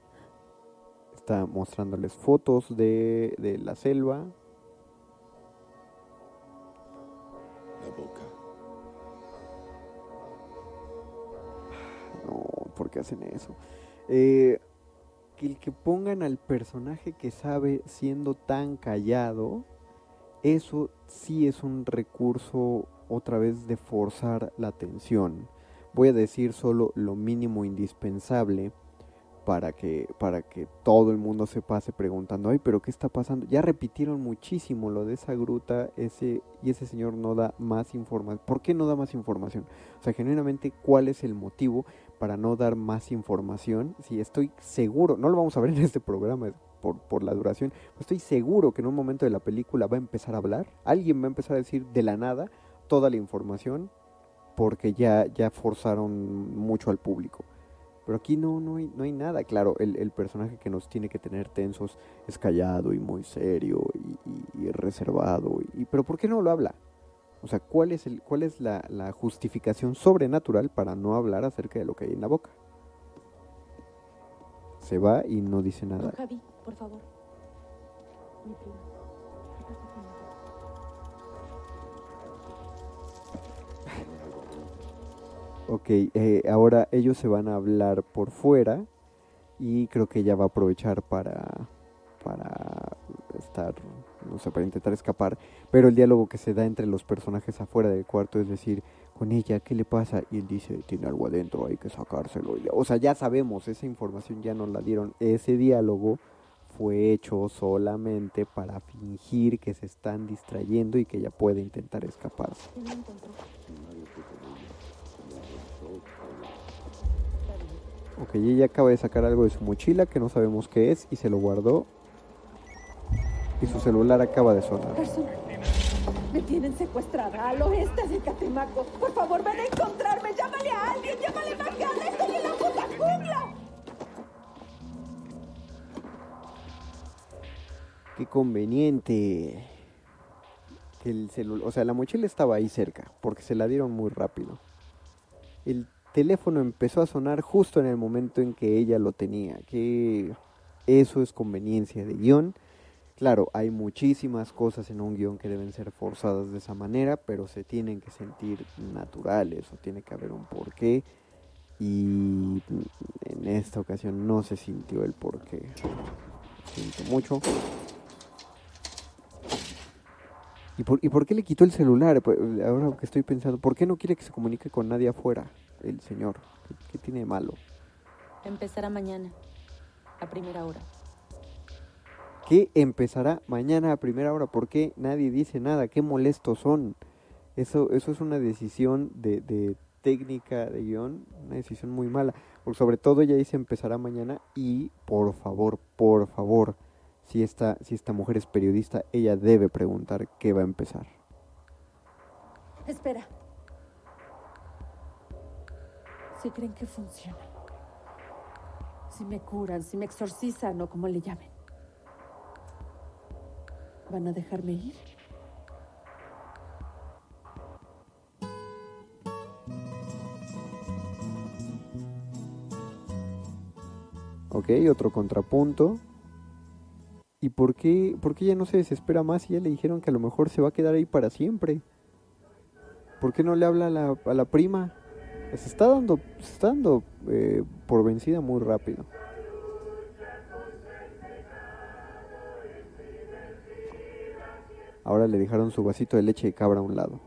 Está mostrándoles fotos de, de la selva. La boca. No, ¿por qué hacen eso? Eh, que el que pongan al personaje que sabe siendo tan callado, eso sí es un recurso otra vez de forzar la atención. Voy a decir solo lo mínimo indispensable para que, para que todo el mundo se pase preguntando, ay, pero ¿qué está pasando? Ya repitieron muchísimo lo de esa gruta, ese, y ese señor no da más información. ¿Por qué no da más información? O sea, genuinamente, ¿cuál es el motivo para no dar más información? Si estoy seguro, no lo vamos a ver en este programa por, por la duración, estoy seguro que en un momento de la película va a empezar a hablar, alguien va a empezar a decir de la nada toda la información porque ya, ya forzaron mucho al público. Pero aquí no, no, hay, no hay nada. Claro, el, personaje que nos tiene que tener tensos es callado y muy serio y, reservado. Y, pero ¿por qué no lo habla? O sea, ¿cuál es, el, cuál es la, la justificación sobrenatural para no hablar acerca de lo que hay en la boca? Se va y no dice nada. Javi, por favor. Mi prima. Ok, eh, ahora ellos se van a hablar por fuera y creo que ella va a aprovechar para, para estar, no sé, para intentar escapar. Pero el diálogo que se da entre los personajes afuera del cuarto es decir, con ella, ¿qué le pasa? Y él dice, tiene algo adentro, hay que sacárselo. O sea, ya sabemos, esa información ya nos la dieron. Ese diálogo fue hecho solamente para fingir que se están distrayendo y que ella puede intentar escaparse. Ok, ella acaba de sacar algo de su mochila que no sabemos qué es y se lo guardó. Y su celular acaba de sonar. Persona. Me tienen secuestrada al oeste de Catemaco. Por favor, ven a encontrarme. Llámale a alguien. Llámale a Macana. Estoy en la puta jungla. Qué conveniente. Que el celular, o sea, la mochila estaba ahí cerca porque se la dieron muy rápido. El teléfono empezó a sonar justo en el momento en que ella lo tenía. Que eso es conveniencia de guion. Claro, hay muchísimas cosas en un guion que deben ser forzadas de esa manera, pero se tienen que sentir naturales o tiene que haber un porqué. Y en esta ocasión no se sintió el porqué. Siento mucho. ¿Y por, ¿Y por qué le quitó el celular? Pues, Ahora que estoy pensando, ¿por qué no quiere que se comunique con nadie afuera, el señor? ¿Qué, qué tiene de malo? Empezará mañana, a primera hora. ¿Qué empezará mañana a primera hora? ¿Por qué nadie dice nada? ¿Qué molestos son? Eso, eso es una decisión de, de técnica de guion, una decisión muy mala. Porque sobre todo ella dice empezará mañana y por favor, por favor, si esta, si esta mujer es periodista, ella debe preguntar qué va a empezar. Espera. Si creen que funciona. Si me curan, si me exorcizan o como le llamen. ¿Van a dejarme ir? Ok, otro contrapunto. ¿Y por qué, por qué ella no se desespera más y ya le dijeron que a lo mejor se va a quedar ahí para siempre? ¿Por qué no le habla a la, a la prima? Se está dando, se está dando eh, por vencida muy rápido. Ahora le dejaron su vasito de leche de cabra a un lado.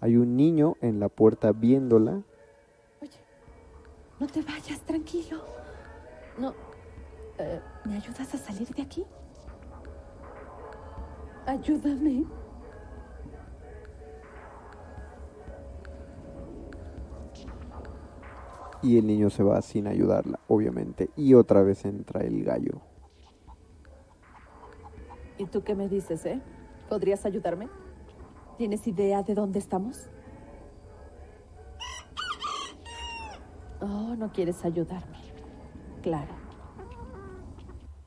Hay un niño en la puerta viéndola. Oye, no te vayas, tranquilo. No. eh, ¿Me ayudas a salir de aquí? Ayúdame. Y el niño se va sin ayudarla, obviamente. Y otra vez entra el gallo. ¿Y tú qué me dices, eh? ¿Podrías ayudarme? ¿Tienes idea de dónde estamos? Oh, no quieres ayudarme. Claro.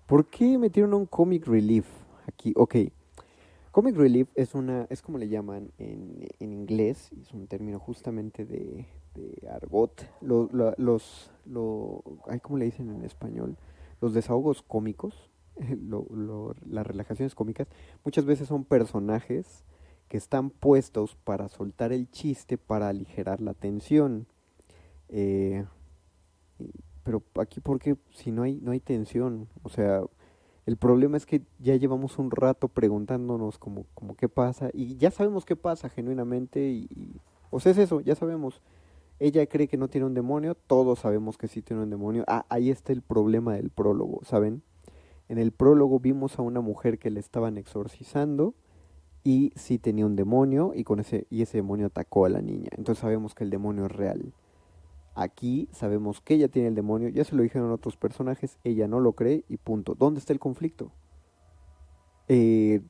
¿Por qué metieron un comic relief aquí? Ok. Comic relief es una, es como le llaman en, en inglés, es un término justamente de, de argot. Lo- lo- los, lo, ay, ¿cómo le dicen en español? Los desahogos cómicos, lo- lo- las relajaciones cómicas, muchas veces son personajes que están puestos para soltar el chiste, para aligerar la tensión. Eh, pero aquí, ¿por qué? Si no hay, no hay tensión, o sea, el problema es que ya llevamos un rato preguntándonos como, como qué pasa y ya sabemos qué pasa genuinamente y, y- o sea, es eso, ya sabemos. Ella cree que no tiene un demonio, todos sabemos que sí tiene un demonio. Ah, ahí está el problema del prólogo, ¿saben? En el prólogo vimos a una mujer que le estaban exorcizando y sí tenía un demonio y con ese y ese demonio atacó a la niña. Entonces sabemos que el demonio es real. Aquí sabemos que ella tiene el demonio, ya se lo dijeron otros personajes, ella no lo cree y punto. ¿Dónde está el conflicto? Eh,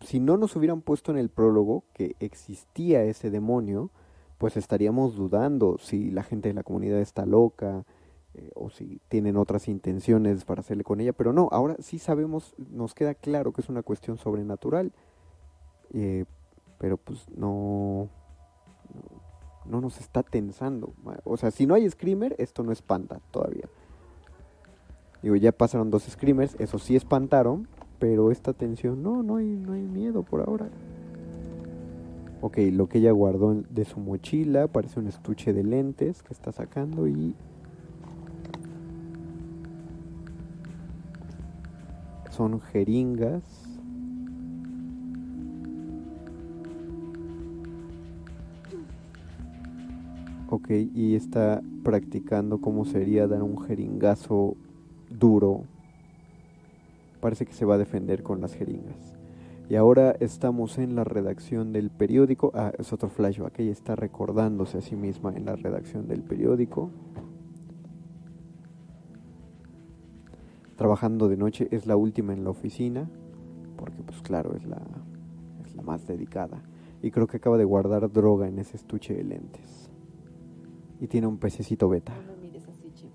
si no nos hubieran puesto en el prólogo que existía ese demonio, pues estaríamos dudando si la gente de la comunidad está loca eh, o si tienen otras intenciones para hacerle con ella, pero no, ahora sí sabemos, nos queda claro que es una cuestión sobrenatural, eh, pero pues no no nos está tensando. O sea, si no hay screamer, esto no espanta todavía. Digo, ya pasaron dos screamers, eso sí espantaron, pero esta tensión, no, no hay, no hay miedo por ahora. Ok, lo que ella guardó de su mochila parece un estuche de lentes que está sacando y... Son jeringas. Ok, y está practicando cómo sería dar un jeringazo duro. Parece que se va a defender con las jeringas. Y ahora estamos en la redacción del periódico. Ah, es otro flashback. Ella está recordándose a sí misma en la redacción del periódico. Trabajando de noche, es la última en la oficina. Porque, pues claro, es la, es la más dedicada. Y creo que acaba de guardar droga en ese estuche de lentes. Y tiene un pececito beta. No me mires así, Chip.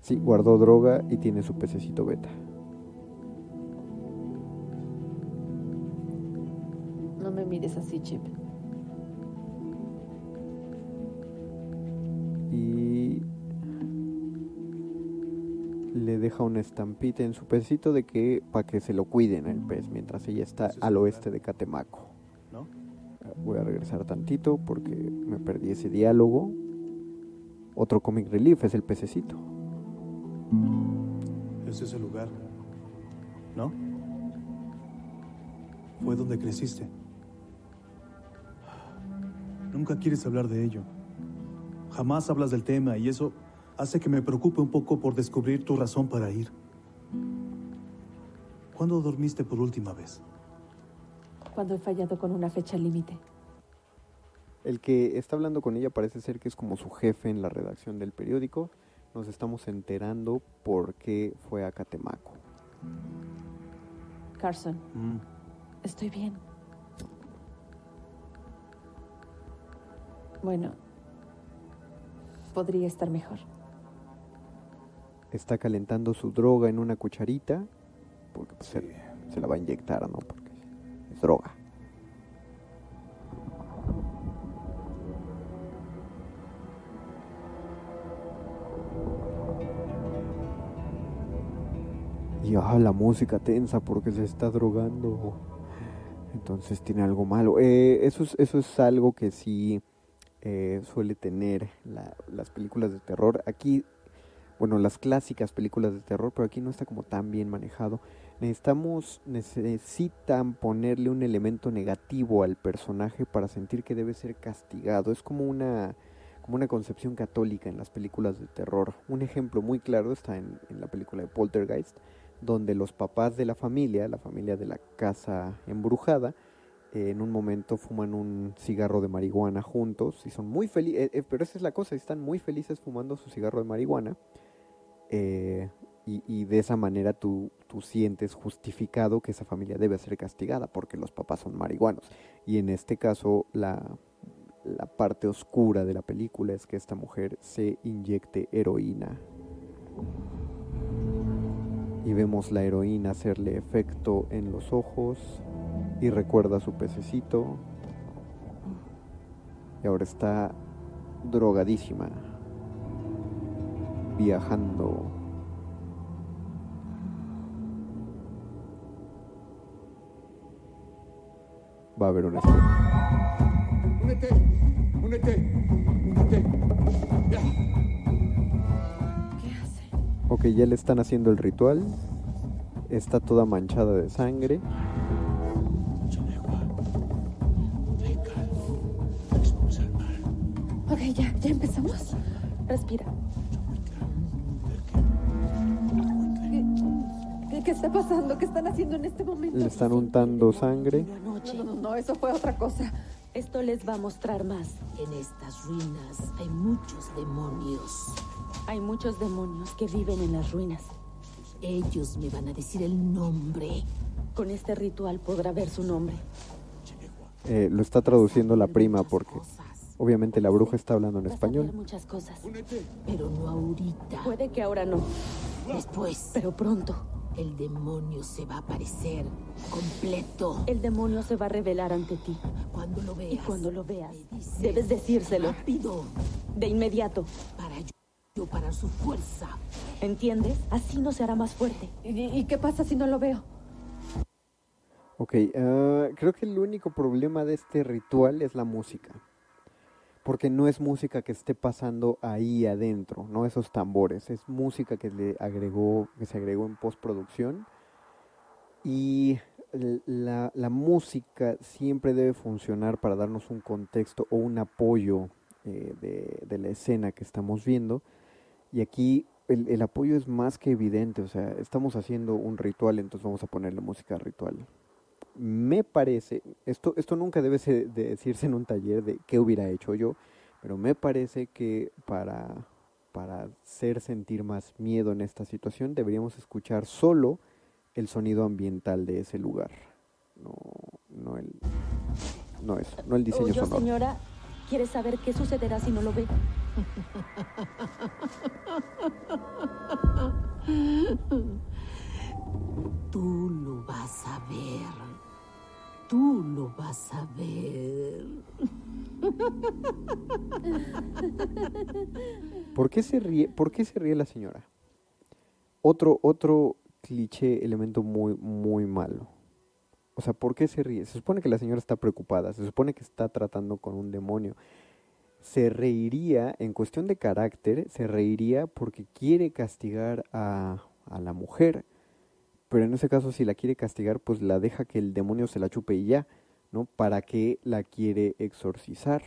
Sí, guardó droga y tiene su pececito beta. No me mires así, Chip. Y le deja una estampita en su pececito de que para que se lo cuiden el pez mientras ella está ¿Ese es al oeste de Catemaco. Voy a regresar tantito porque me perdí ese diálogo. Otro comic relief es el pececito. Ese es el lugar, ¿no? Fue donde creciste. Nunca quieres hablar de ello. Jamás hablas del tema y eso hace que me preocupe un poco por descubrir tu razón para ir. ¿Cuándo dormiste por última vez? Cuando he fallado con una fecha límite. El que está hablando con ella parece ser que es como su jefe en la redacción del periódico. Nos estamos enterando por qué fue a Catemaco. Carson, Mm, estoy bien. Bueno, podría estar mejor. Está calentando su droga en una cucharita, porque pues, se, se la va a inyectar, ¿no? Porque es droga. Ah, la música tensa porque se está drogando. Entonces tiene algo malo. Eh, eso, es, eso es algo que sí eh, suele tener la- las películas de terror. Aquí, bueno, las clásicas películas de terror, pero aquí no está como tan bien manejado. Necesitamos, necesitan ponerle un elemento negativo al personaje para sentir que debe ser castigado. Es como una, como una concepción católica en las películas de terror. Un ejemplo muy claro está en, en la película de Poltergeist, donde los papás de la familia, la familia de la casa embrujada, eh, en un momento fuman un cigarro de marihuana juntos y son muy felices, pero esa es la cosa, están muy felices fumando su cigarro de marihuana eh, y, y de esa manera tú, tú sientes justificado que esa familia debe ser castigada porque los papás son marihuanos. Y en este caso la, la parte oscura de la película es que esta mujer se inyecte heroína y vemos la heroína hacerle efecto en los ojos y recuerda a su pececito y ahora está drogadísima viajando va a haber una estrella. Únete, únete, únete. Ya. Ok, ya le están haciendo el ritual. Está toda manchada de sangre. Ok, ya, ya empezamos. Respira. ¿Qué, qué, está pasando? ¿Qué están haciendo en este momento? Le están untando sangre. No, no, no, eso fue otra cosa. Esto les va a mostrar más. En estas ruinas hay muchos demonios. Hay muchos demonios que viven en las ruinas. Ellos me van a decir el nombre. Con este ritual podrá ver su nombre. Eh, lo está traduciendo la prima porque obviamente la bruja está hablando en español. ver muchas cosas. Pero no ahorita. Puede que ahora no, Después, pero pronto. El demonio se va a aparecer completo. El demonio se va a revelar ante ti. Cuando lo veas. Y cuando lo veas, dices debes decírselo Rápido. de inmediato. Para yo, yo parar su fuerza. ¿Entiendes? Así no se hará más fuerte. ¿Y, y qué pasa si no lo veo? Ok, ah, creo que el único problema de este ritual es la música. Porque no es música que esté pasando ahí adentro, no esos tambores, es música que le agregó, que se agregó en postproducción. Y la, música siempre debe funcionar para darnos un contexto o un apoyo eh, de, de la escena que estamos viendo. Y aquí el, el apoyo es más que evidente, o sea, estamos haciendo un ritual, entonces vamos a ponerle música ritual me parece, esto, esto nunca debe ser- de decirse en un taller de qué hubiera hecho yo, pero me parece que para, para hacer sentir más miedo en esta situación deberíamos escuchar solo el sonido ambiental de ese lugar, no, no el, no eso, no el diseño Oye, sonoro. señora, ¿quiere saber qué sucederá si no lo ve? Tú lo vas a ver. Tú lo vas a ver. ¿Por qué se ríe, por qué se la señora? Otro, otro cliché, elemento muy, muy malo. O sea, ¿por qué se ríe? Se supone que la señora está preocupada, se supone que está tratando con un demonio. Se reiría, en cuestión de carácter, se reiría porque quiere castigar a, a la mujer. Pero en ese caso, si la quiere castigar, pues la deja que el demonio se la chupe y ya, ¿no? ¿Para qué la quiere exorcizar?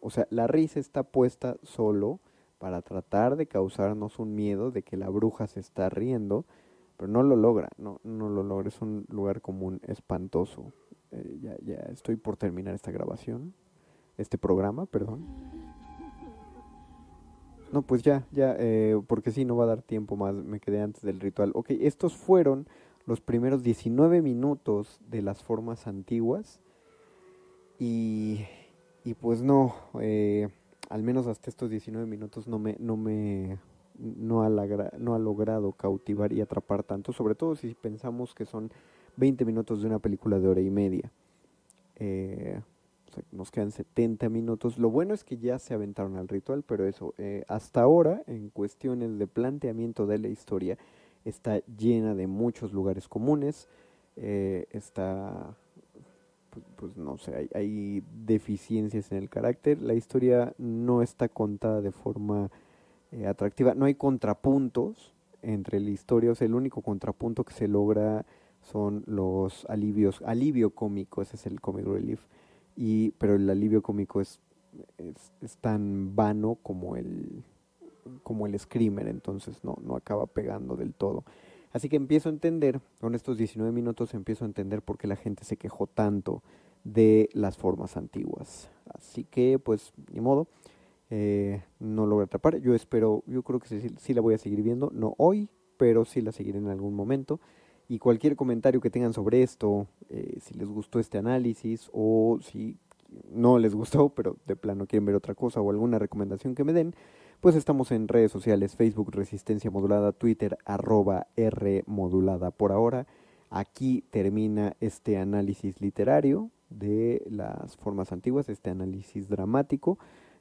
O sea, la risa está puesta solo para tratar de causarnos un miedo de que la bruja se está riendo, pero no lo logra, no, no lo logra, es un lugar común espantoso. Eh, ya, ya estoy por terminar esta grabación, este programa, perdón. No, pues ya, ya, eh, porque sí, no va a dar tiempo más, me quedé antes del ritual. Ok, estos fueron los primeros 19 minutos de las formas antiguas y Y pues no, eh, al menos hasta estos 19 minutos no me, no me, no ha, no ha logrado cautivar y atrapar tanto, sobre todo si pensamos que son 20 minutos de una película de hora y media. Eh, nos quedan 70 minutos. Lo bueno es que ya se aventaron al ritual, pero eso, eh, hasta ahora, en cuestiones de planteamiento de la historia, está llena de muchos lugares comunes, eh, está, pues, pues, no sé, hay, deficiencias en el carácter, la historia no está contada de forma eh, atractiva, no hay contrapuntos entre la historia, o sea, el único contrapunto que se logra son los alivios, alivio cómico, ese es el comic relief, y, pero el alivio cómico es, es, tan vano como el, como el screamer, entonces no, no acaba pegando del todo. Así que empiezo a entender, con estos 19 minutos empiezo a entender por qué la gente se quejó tanto de las formas antiguas. Así que, pues, ni modo, eh, no logro atrapar. Yo espero, yo creo que sí, sí la voy a seguir viendo, no hoy, pero sí la seguiré en algún momento. Y cualquier comentario que tengan sobre esto, eh, si les gustó este análisis o si no les gustó, pero de plano quieren ver otra cosa o alguna recomendación que me den, pues estamos en redes sociales, Facebook Resistencia Modulada, Twitter arroba R Modulada por ahora. Aquí termina este análisis literario de las formas antiguas, este análisis dramático.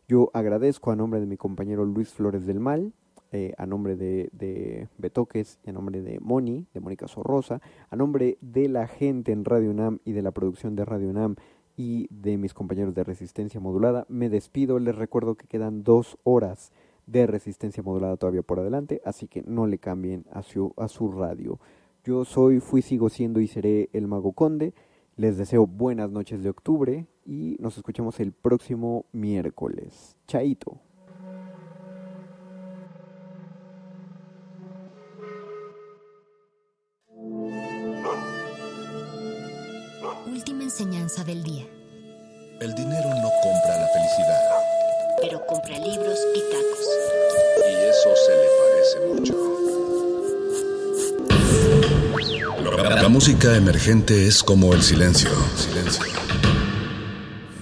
Yo agradezco a nombre de mi compañero Luis Flores del Mal, eh, a nombre de, de Betoques y a nombre de Moni, de Mónica Sorrosa, a nombre de la gente en Radio UNAM y de la producción de Radio UNAM y de mis compañeros de Resistencia Modulada, me despido. Les recuerdo que quedan dos horas de Resistencia Modulada todavía por adelante, así que no le cambien a su, a su radio. Yo soy, fui, sigo siendo y seré el Mago Conde. Les deseo buenas noches de octubre y nos escuchamos el próximo miércoles. Chaito. Enseñanza del día. El dinero no compra la felicidad. Pero compra libros y tacos. Y eso se le parece mucho. La música emergente es como el silencio. Silencio.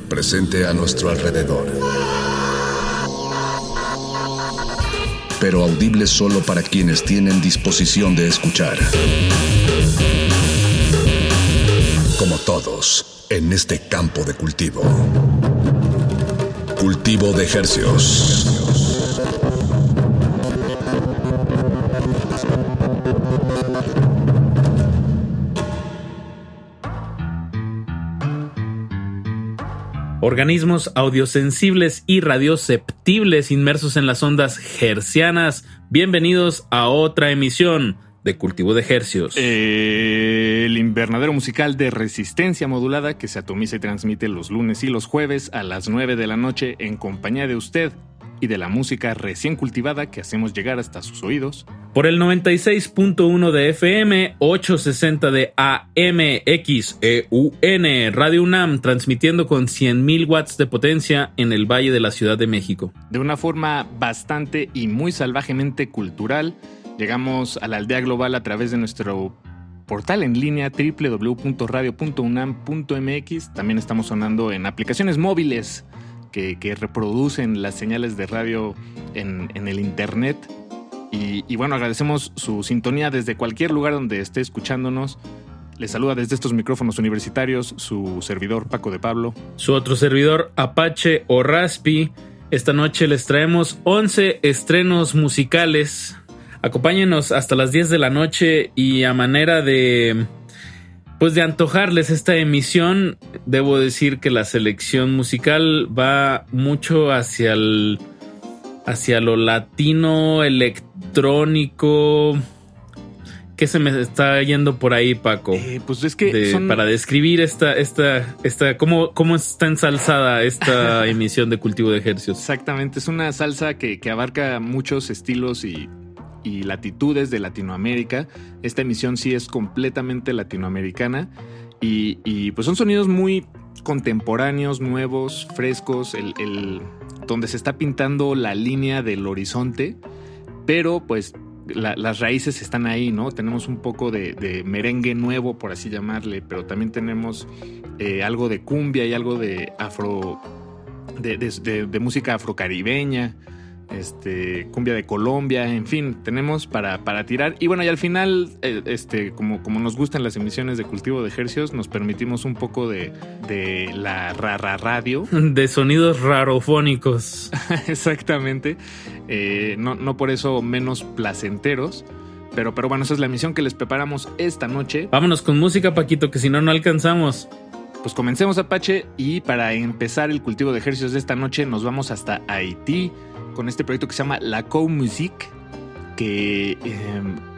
Presente a nuestro alrededor. Pero audible solo para quienes tienen disposición de escuchar. Como todos, en este campo de cultivo. Cultivo de hercios. Organismos audiosensibles y radioceptibles inmersos en las ondas hercianas. Bienvenidos a otra emisión de Cultivo de Hercios. El invernadero musical de resistencia modulada que se atomiza y transmite los lunes y los jueves a las 9 de la noche en compañía de usted y de la música recién cultivada que hacemos llegar hasta sus oídos. Por el 96.1 de FM, 860 de AM, XEUN, Radio UNAM, transmitiendo con 100.000 watts de potencia en el Valle de la Ciudad de México. De una forma bastante y muy salvajemente cultural, llegamos a la aldea global a través de nuestro portal en línea www.radio.unam.mx. También estamos sonando en aplicaciones móviles que, reproducen las señales de radio en, en el internet. Y, y, bueno, agradecemos su sintonía desde cualquier lugar donde esté escuchándonos. Les saluda desde estos micrófonos universitarios su servidor Paco de Pablo. Su otro servidor Apache o Raspi. Esta noche les traemos 11 estrenos musicales. Acompáñenos hasta las 10 de la noche y a manera de pues de antojarles esta emisión, debo decir que la selección musical va mucho hacia el hacia lo latino electrónico. ¿Qué se me está yendo por ahí, Paco? Eh, pues es que de, son... para describir esta esta esta cómo cómo está ensalzada esta emisión de cultivo de ejercicios. Exactamente, es una salsa que, que abarca muchos estilos y y latitudes de Latinoamérica. Esta emisión sí es completamente latinoamericana y, y pues son sonidos muy contemporáneos, nuevos, frescos, el, donde se está pintando la línea del horizonte, pero pues la, las raíces están ahí, ¿no? Tenemos un poco de, merengue nuevo, por así llamarle, pero también tenemos eh, algo de cumbia y algo de afro de- de música afrocaribeña, este, cumbia de Colombia, en fin, tenemos para, para tirar. Y bueno, y al final, eh, este, como, como nos gustan las emisiones de cultivo de ejercios, nos permitimos un poco de, de la rara radio. De sonidos rarofónicos. Exactamente. Eh, no, no por eso menos placenteros. Pero, pero bueno, esa es la emisión que les preparamos esta noche. Vámonos con música, Paquito, que si no, no alcanzamos. Pues comencemos, Apache, y para empezar el cultivo de ejercicios de esta noche nos vamos hasta Haití con este proyecto que se llama La Co Musique, que eh,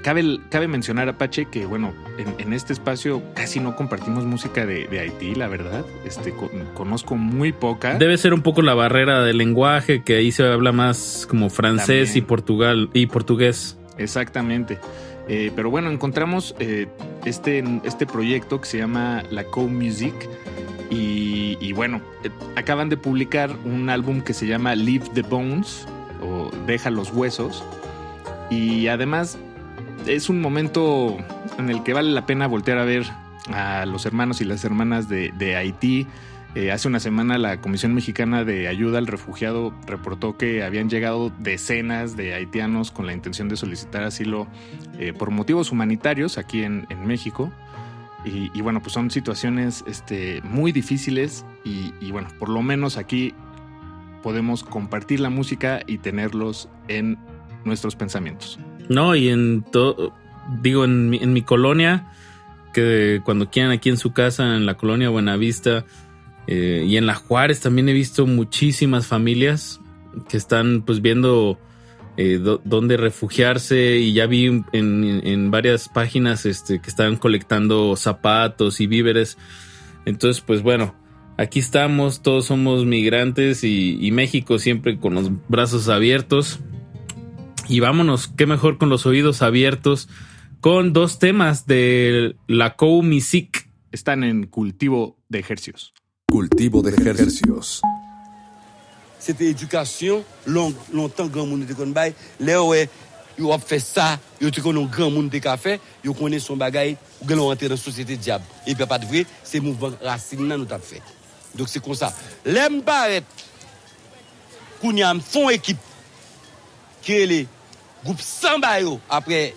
cabe, cabe mencionar, Apache, que bueno, en, en este espacio casi no compartimos música de, de Haití, la verdad. Este, con- conozco muy poca. Debe ser un poco la barrera del lenguaje, que ahí se habla más como francés También. y portugal y portugués. Exactamente. Eh, pero bueno, encontramos eh, este, este proyecto que se llama La Co Music. Y, bueno, acaban de publicar un álbum que se llama Leave the Bones o Deja los Huesos. Y además es un momento en el que vale la pena voltear a ver a los hermanos y las hermanas de, Haití. Eh, hace una semana la Comisión Mexicana de Ayuda al Refugiado reportó que habían llegado decenas de haitianos con la intención de solicitar asilo eh, por motivos humanitarios aquí en México. Y, bueno, pues son situaciones este, muy difíciles y, y bueno, por lo menos aquí podemos compartir la música y tenerlos en nuestros pensamientos. No, y en todo, digo, en mi, en mi colonia, que cuando quieran aquí en su casa, en la colonia Buenavista, eh, y en la Juárez también he visto muchísimas familias que están pues viendo eh, do- dónde refugiarse y ya vi en, en varias páginas este, que están colectando zapatos y víveres. Entonces, pues bueno, aquí estamos, todos somos migrantes y, y México siempre con los brazos abiertos. Y vámonos, qué mejor con los oídos abiertos con dos temas de la Co Music. Están en cultivo de ejercicios. Cultivo de ejercicios. c'était éducation. Long, longtemps, grand monde était comme. Là, ouais, ils ont fait ça. Ils ont connu grand monde de café. Ils connaissent son bagage. Ils ont rentré dans société diable. Et puis, pas de vrai, c'est le mouvement racine nous avons fait. Donc, c'est comme ça. L'aime paraître, qu'on y a fond équipe qui est le groupe Samba après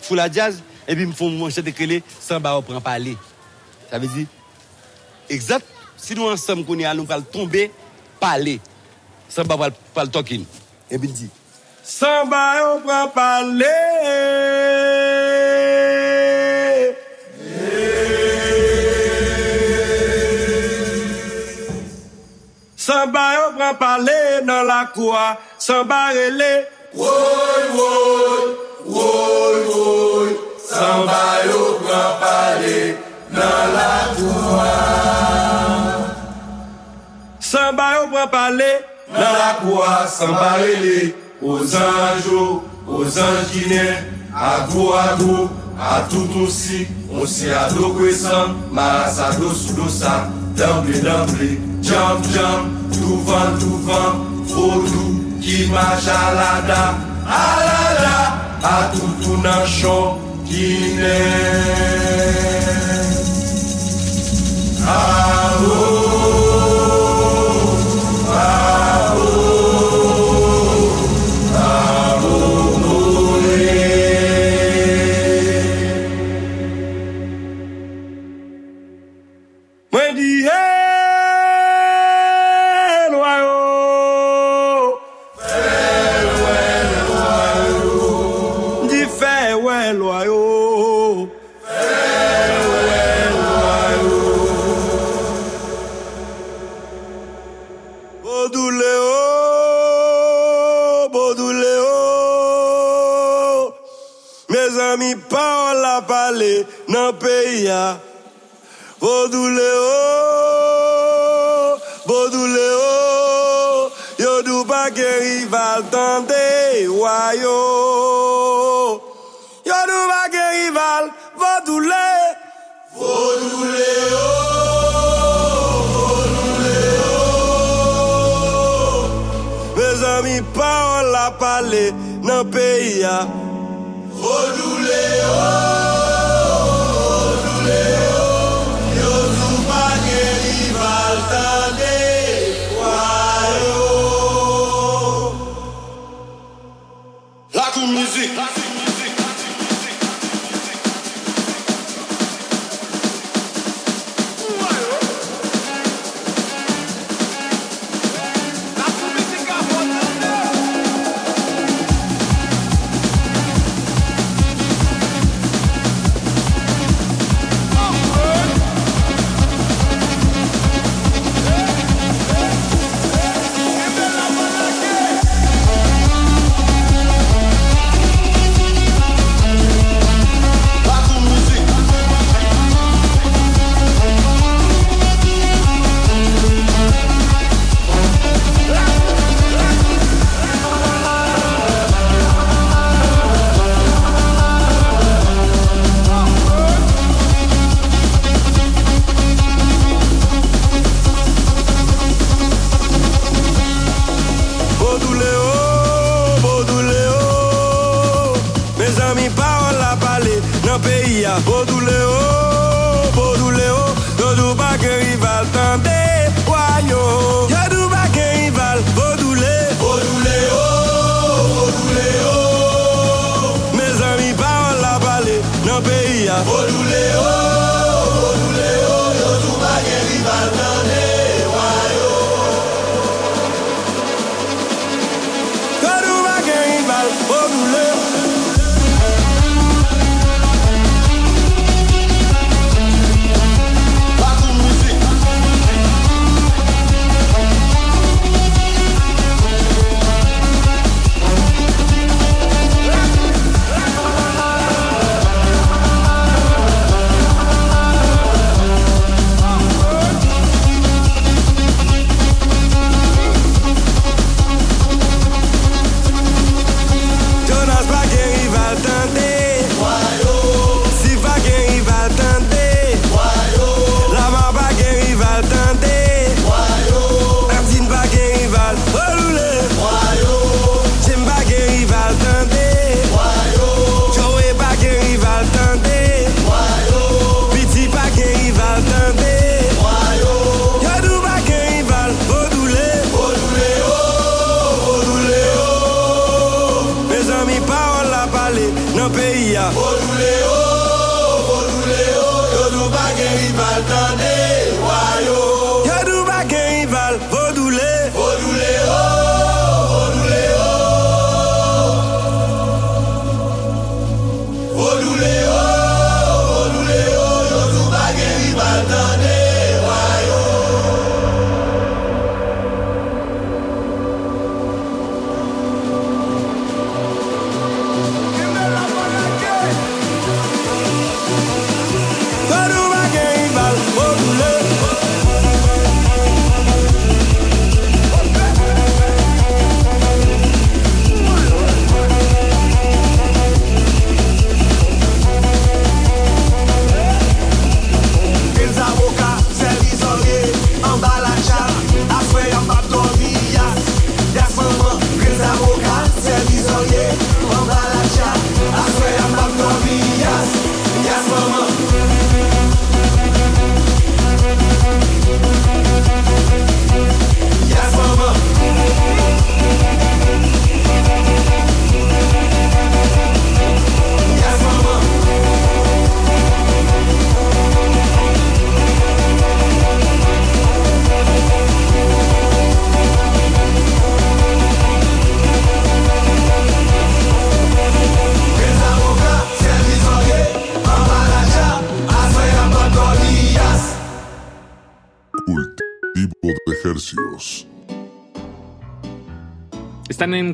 Foula Jazz. Et puis, ils me font manger de créer Samba prend parler. Ça veut dire, exact, si nous ensemble, qu'on y a, nous allons tomber, parler. Samba pal, pal tokil. E eh bin di. Samba yon pral pale. Samba yon pral pale nan la kwa. Samba rele. Woy, woy, woy, woy. Samba yon pral pale nan la kwa. Samba yon pral pale. Nalakua Sambarele, aux anges, aux anguinés, à vous, à vous, à tout aussi, on s'est adoquessant, masado sudosa, d'emblée, d'emblée, jam, jam, tout vent, tout vent, qui marche à la da, à la da, à tout tout nachon, qui n'est. Ah, oh, ah. Nan peyi ya Bodoule o, bodoule o Yo dou pa ke rival tande wayo. Yo dou pa ke rival bodoule Bodoule o, bodoule o Mes ami pa on la pale nan peyi ya Bodoule o,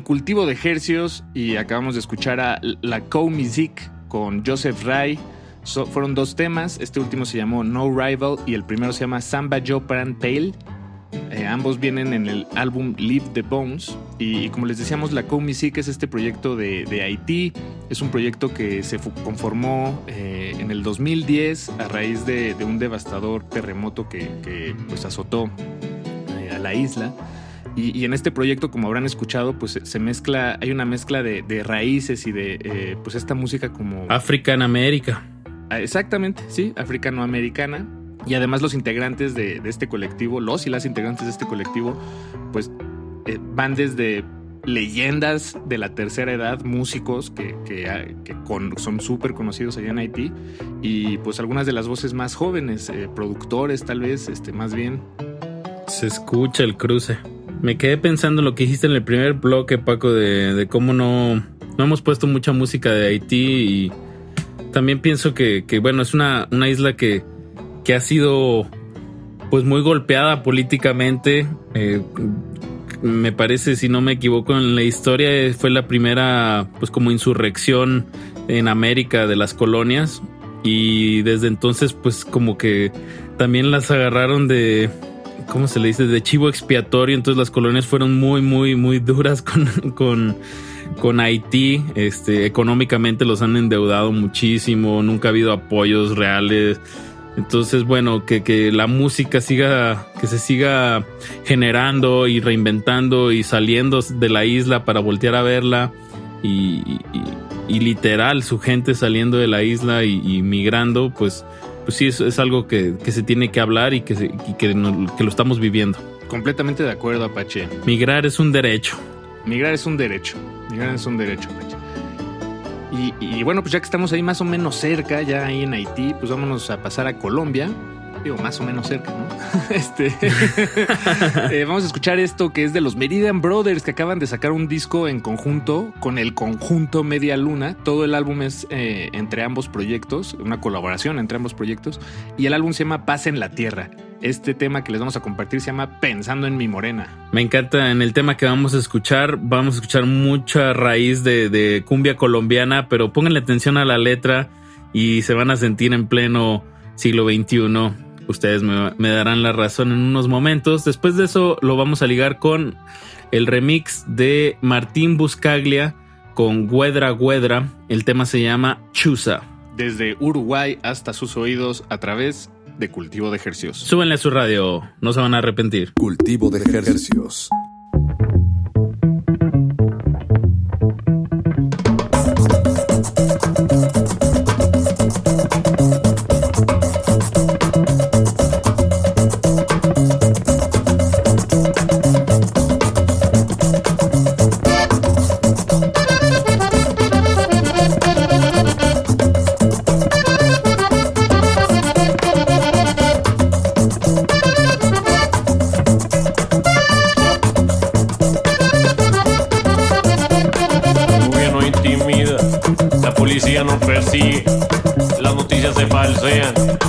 cultivo de hercios y acabamos de escuchar a La Co Music con Joseph Rai. So- fueron dos temas. Este último se llamó No Rival y el primero se llama Samba Joparan Pale. Eh, ambos vienen en el álbum Leave the Bones. Y, como les decíamos, la Co Music es este proyecto de, Haití. Es un proyecto que se conformó eh, en el 2010 a raíz de, un devastador terremoto que, que, pues azotó eh, a la isla. Y, y en este proyecto, como habrán escuchado, pues se mezcla, hay una mezcla de, de raíces y de eh, pues esta música como African America. Ah, Exactamente, sí, africanoamericana. Y además los integrantes de, de este colectivo, los y las integrantes de este colectivo, pues eh, van desde leyendas de la tercera edad, músicos que, que, ah, que con- son súper conocidos allá en Haití, y pues algunas de las voces más jóvenes, eh, productores tal vez, este, más bien. Se escucha el cruce. Me quedé pensando en lo que dijiste en el primer bloque, Paco, de, cómo no, no hemos puesto mucha música de Haití y también pienso que, bueno, es una, una isla que, que ha sido pues muy golpeada políticamente. Eh, me parece, si no me equivoco en la historia, fue la primera pues como insurrección en América de las colonias y desde entonces pues como que también las agarraron de ¿cómo se le dice? de chivo expiatorio, entonces las colonias fueron muy muy muy duras con con con Haití, este económicamente los han endeudado muchísimo, nunca ha habido apoyos reales. Entonces, bueno, que, que la música siga, que se siga generando y reinventando y saliendo de la isla para voltear a verla y, y- literal su gente saliendo de la isla y migrando, pues, pues sí, es, es algo que, que se tiene que hablar y que, se- y que, no- que lo estamos viviendo. Completamente de acuerdo, Apache. Migrar es un derecho. Migrar es un derecho. Migrar es un derecho, Apache. Y, y bueno, pues ya que estamos ahí más o menos cerca, ya ahí en Haití, pues vámonos a pasar a Colombia. Digo, más o menos cerca, ¿no? este. eh, vamos a escuchar esto que es de los Meridian Brothers, que acaban de sacar un disco en conjunto con el conjunto Media Luna. Todo el álbum es eh, entre ambos proyectos, una colaboración entre ambos proyectos. Y el álbum se llama Paz en la Tierra. Este tema que les vamos a compartir se llama Pensando en mi morena. Me encanta en el tema que vamos a escuchar. Vamos a escuchar mucha raíz de, de cumbia colombiana, pero pónganle atención a la letra y se van a sentir en pleno siglo XXI. Ustedes me, me darán la razón en unos momentos. Después de eso lo vamos a ligar con el remix de Martín Buscaglia con Guedra Guedra. El tema se llama Chusa. Desde Uruguay hasta sus oídos a través de Cultivo de Ejercicios. Súbenle a su radio, no se van a arrepentir. Cultivo de ejercicios.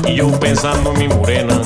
Y yo pensando en mi morena.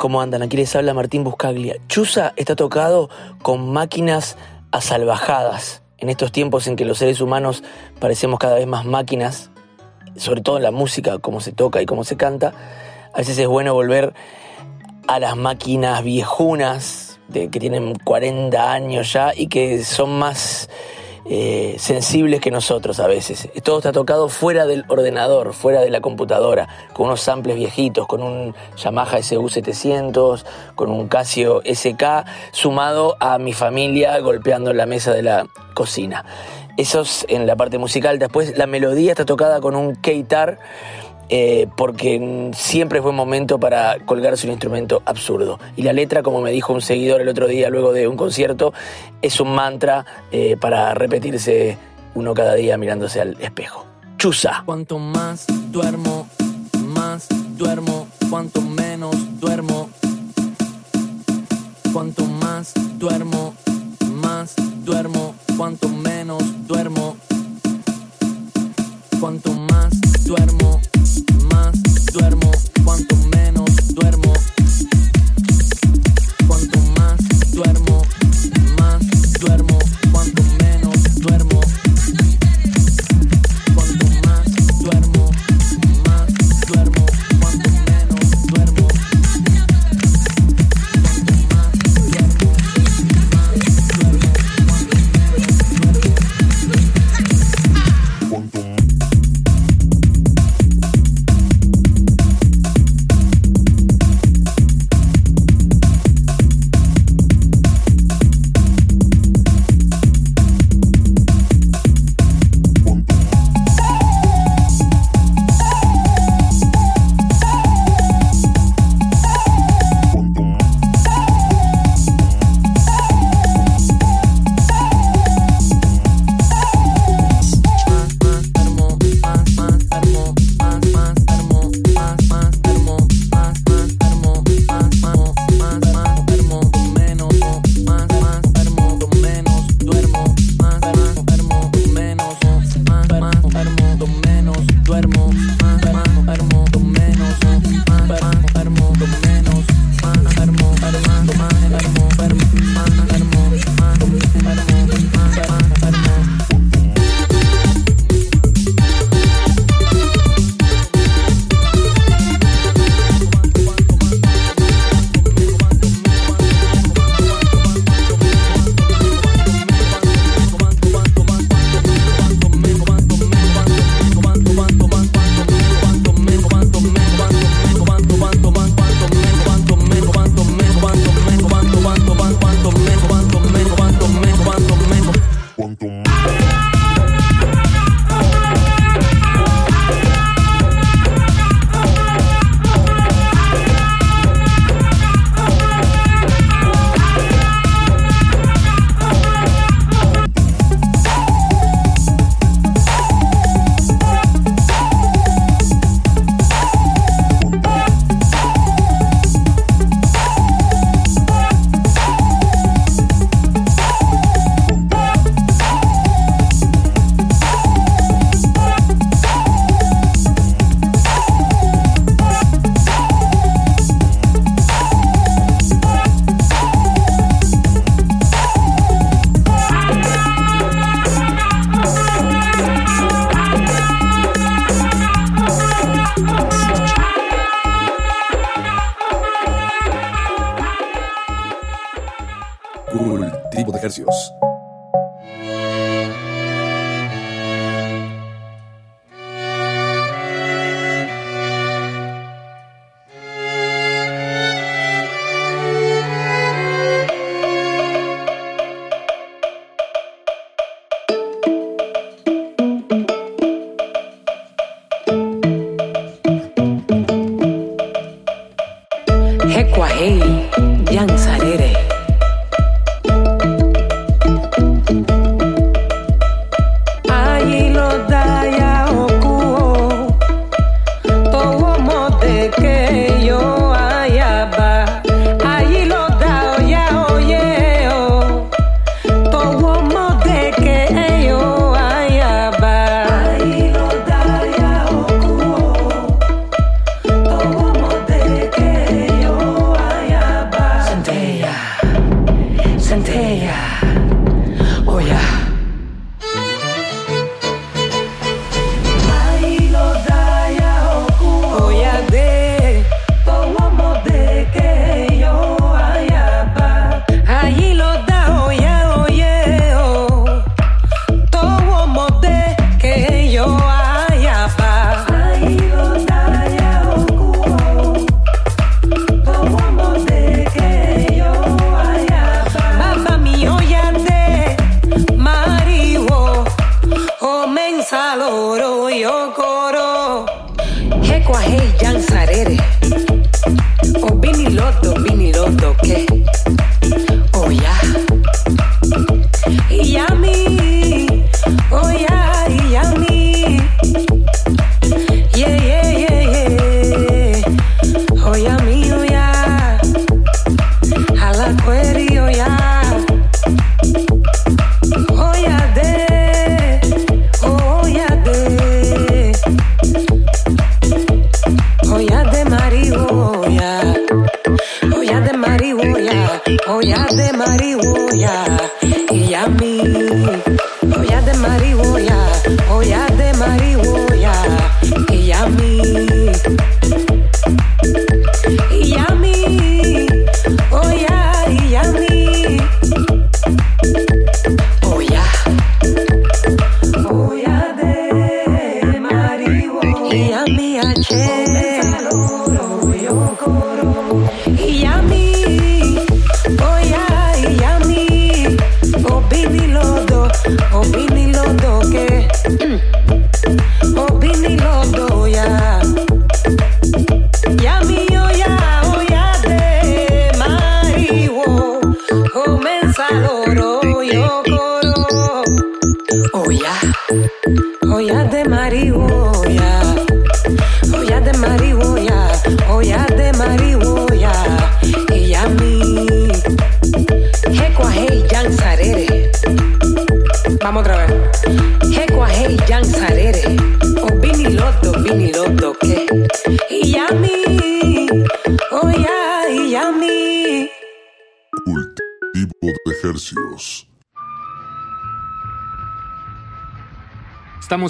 ¿Cómo andan? Aquí les habla Martín Buscaglia. Chusa está tocado con máquinas asalvajadas. En estos tiempos en que los seres humanos parecemos cada vez más máquinas, sobre todo en la música, cómo se toca y cómo se canta, a veces es bueno volver a las máquinas viejunas, de, que tienen 40 años ya y que son más eh, sensibles que nosotros a veces. Todo está tocado fuera del ordenador, fuera de la computadora, con unos samples viejitos, con un Yamaha SU700, con un Casio SK, sumado a mi familia golpeando la mesa de la cocina. Eso es en la parte musical. Después la melodía está tocada con un keitar. Eh, porque siempre es buen momento para colgarse un instrumento absurdo. Y la letra, como me dijo un seguidor el otro día luego de un concierto, es un mantra eh, para repetirse uno cada día mirándose al espejo. Chusa. Cuanto más duermo, más duermo, cuanto menos duermo. Cuanto más duermo, más duermo, cuanto menos duermo. Cuanto más duermo, más duermo, cuanto menos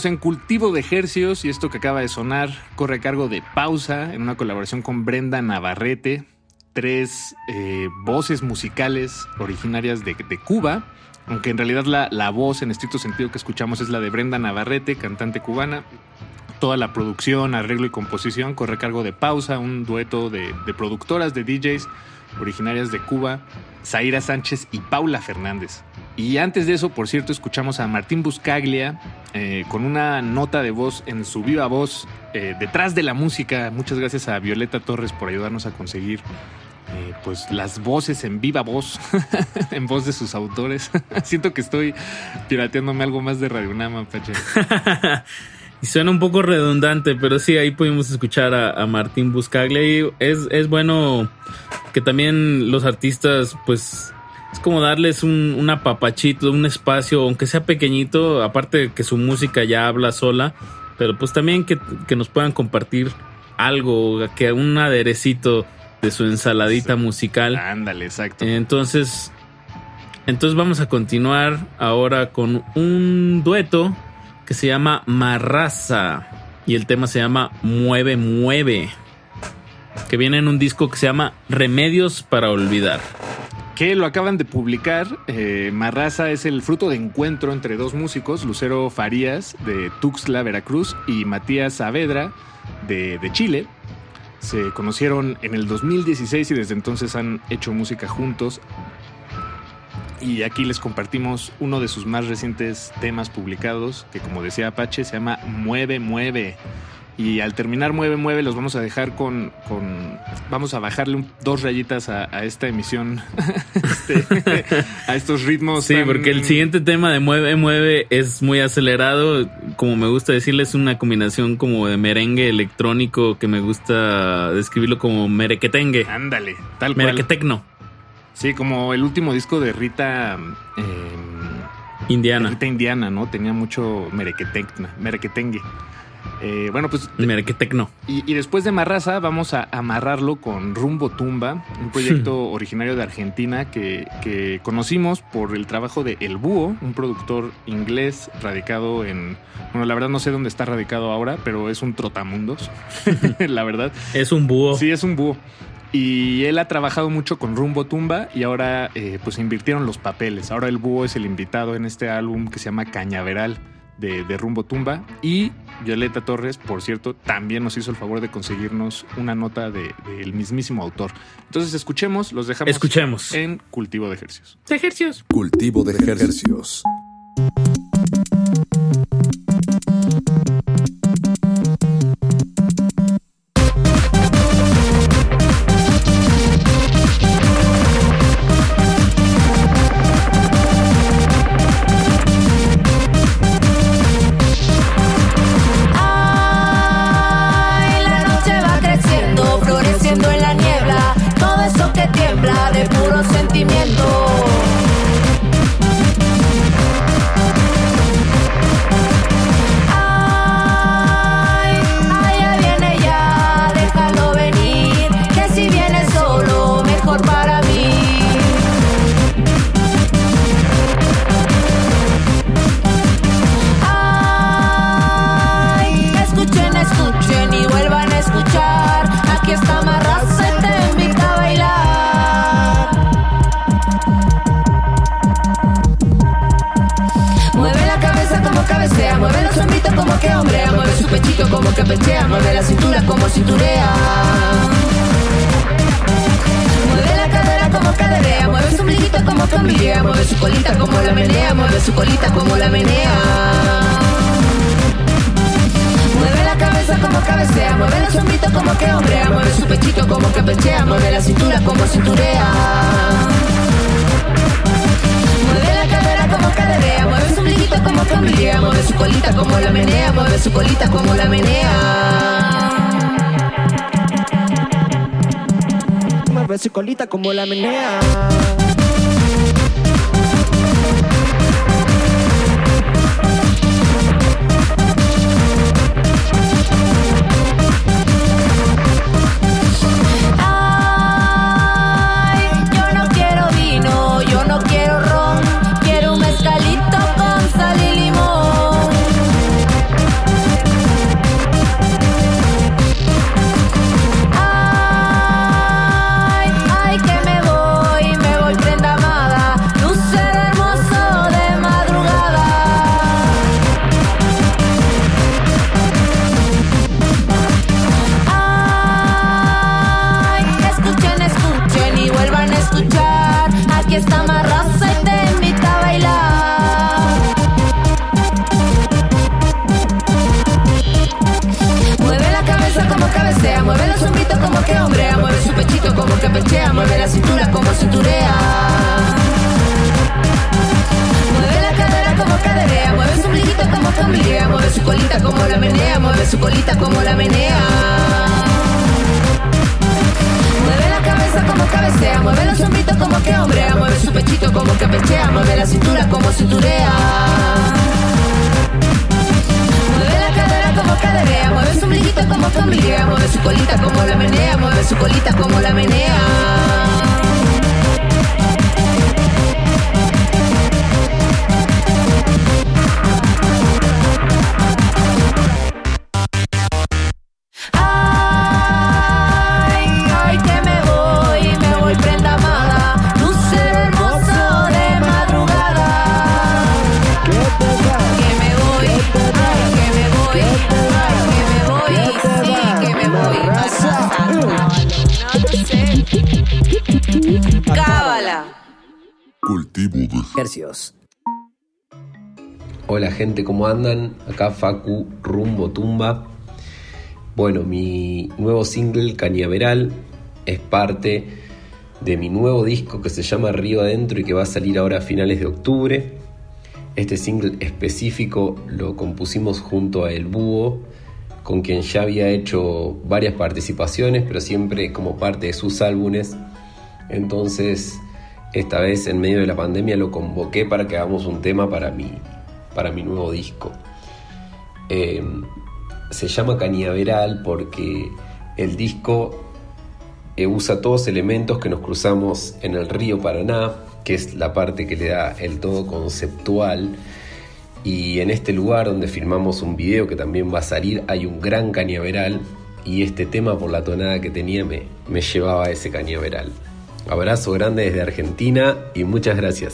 Estamos en Cultivo de Hercios y esto que acaba de sonar corre a cargo de Pausa en una colaboración con Brenda Navarrete, tres eh, voces musicales originarias de, de Cuba, aunque en realidad la, la voz en estricto sentido que escuchamos es la de Brenda Navarrete, cantante cubana. Toda la producción, arreglo y composición corre a cargo de Pausa, un dueto de, de productoras, de DJs originarias de Cuba, Zaira Sánchez y Paula Fernández. Y antes de eso, por cierto, escuchamos a Martín Buscaglia eh, con una nota de voz en su viva voz eh, detrás de la música. Muchas gracias a Violeta Torres por ayudarnos a conseguir eh, pues las voces en viva voz, en voz de sus autores. Siento que estoy pirateándome algo más de Radio Nama, Pache. Y suena un poco redundante, pero sí, ahí pudimos escuchar a, a Martín Buscaglia. Es, es bueno que también los artistas, pues, es como darles un, un apapachito, un espacio, aunque sea pequeñito, aparte de que su música ya habla sola, pero pues también que, que nos puedan compartir algo, que un aderecito de su ensaladita musical. Ándale, exacto. Entonces, entonces vamos a continuar ahora con un dueto que se llama Marraza y el tema se llama Mueve, Mueve, que viene en un disco que se llama Remedios para Olvidar. Que lo acaban de publicar. Eh, Marraza es el fruto de encuentro entre dos músicos, Lucero Farías de Tuxtla, Veracruz, y Matías Saavedra de, de Chile. Se conocieron en el 2016 y desde entonces han hecho música juntos. Y aquí les compartimos uno de sus más recientes temas publicados, que como decía Apache, se llama Mueve, Mueve. Y al terminar Mueve, Mueve, los vamos a dejar con. con vamos a bajarle un- dos rayitas a, a esta emisión, este, a estos ritmos. Sí, tan- porque el siguiente tema de Mueve, Mueve es muy acelerado. Como me gusta decirle, es una combinación como de merengue electrónico que me gusta describirlo como merequetengue. Ándale, tal cual. Merequetecno. Sí, como el último disco de Rita. eh, Indiana. Rita Indiana, ¿no? Tenía mucho merequetengue. Eh, bueno, pues. Merequetecno. Y, y después de Marraza, vamos a amarrarlo con Rumbo Tumba, un proyecto originario de Argentina que, que conocimos por el trabajo de El Búho, un productor inglés radicado en. Bueno, la verdad no sé dónde está radicado ahora, pero es un trotamundos, la verdad. Es un búho. Sí, es un búho. Y él ha trabajado mucho con Rumbo Tumba y ahora eh, pues invirtieron los papeles. Ahora el búho es el invitado en este álbum que se llama Cañaveral de, de Rumbo Tumba. Y Violeta Torres, por cierto, también nos hizo el favor de conseguirnos una nota de- del mismísimo autor. Entonces escuchemos, los dejamos Escuchemos. en Cultivo de Ejercicios. Ejercicios. Cultivo de ejercicios. Facu Rumbo Tumba. Bueno, mi nuevo single Cañaveral es parte de mi nuevo disco que se llama Río Adentro y que va a salir ahora a finales de octubre. Este single específico lo compusimos junto a El Búho, con quien ya había hecho varias participaciones, pero siempre como parte de sus álbumes. Entonces, esta vez en medio de la pandemia lo convoqué para que hagamos un tema para mi, para mi nuevo disco. Eh, se llama Cañaveral porque el disco eh, usa todos elementos que nos cruzamos en el río Paraná, que es la parte que le da el todo conceptual. Y en este lugar donde filmamos un video que también va a salir hay un gran cañaveral y este tema por la tonada que tenía me, me llevaba a ese cañaveral. Abrazo grande desde Argentina y muchas gracias.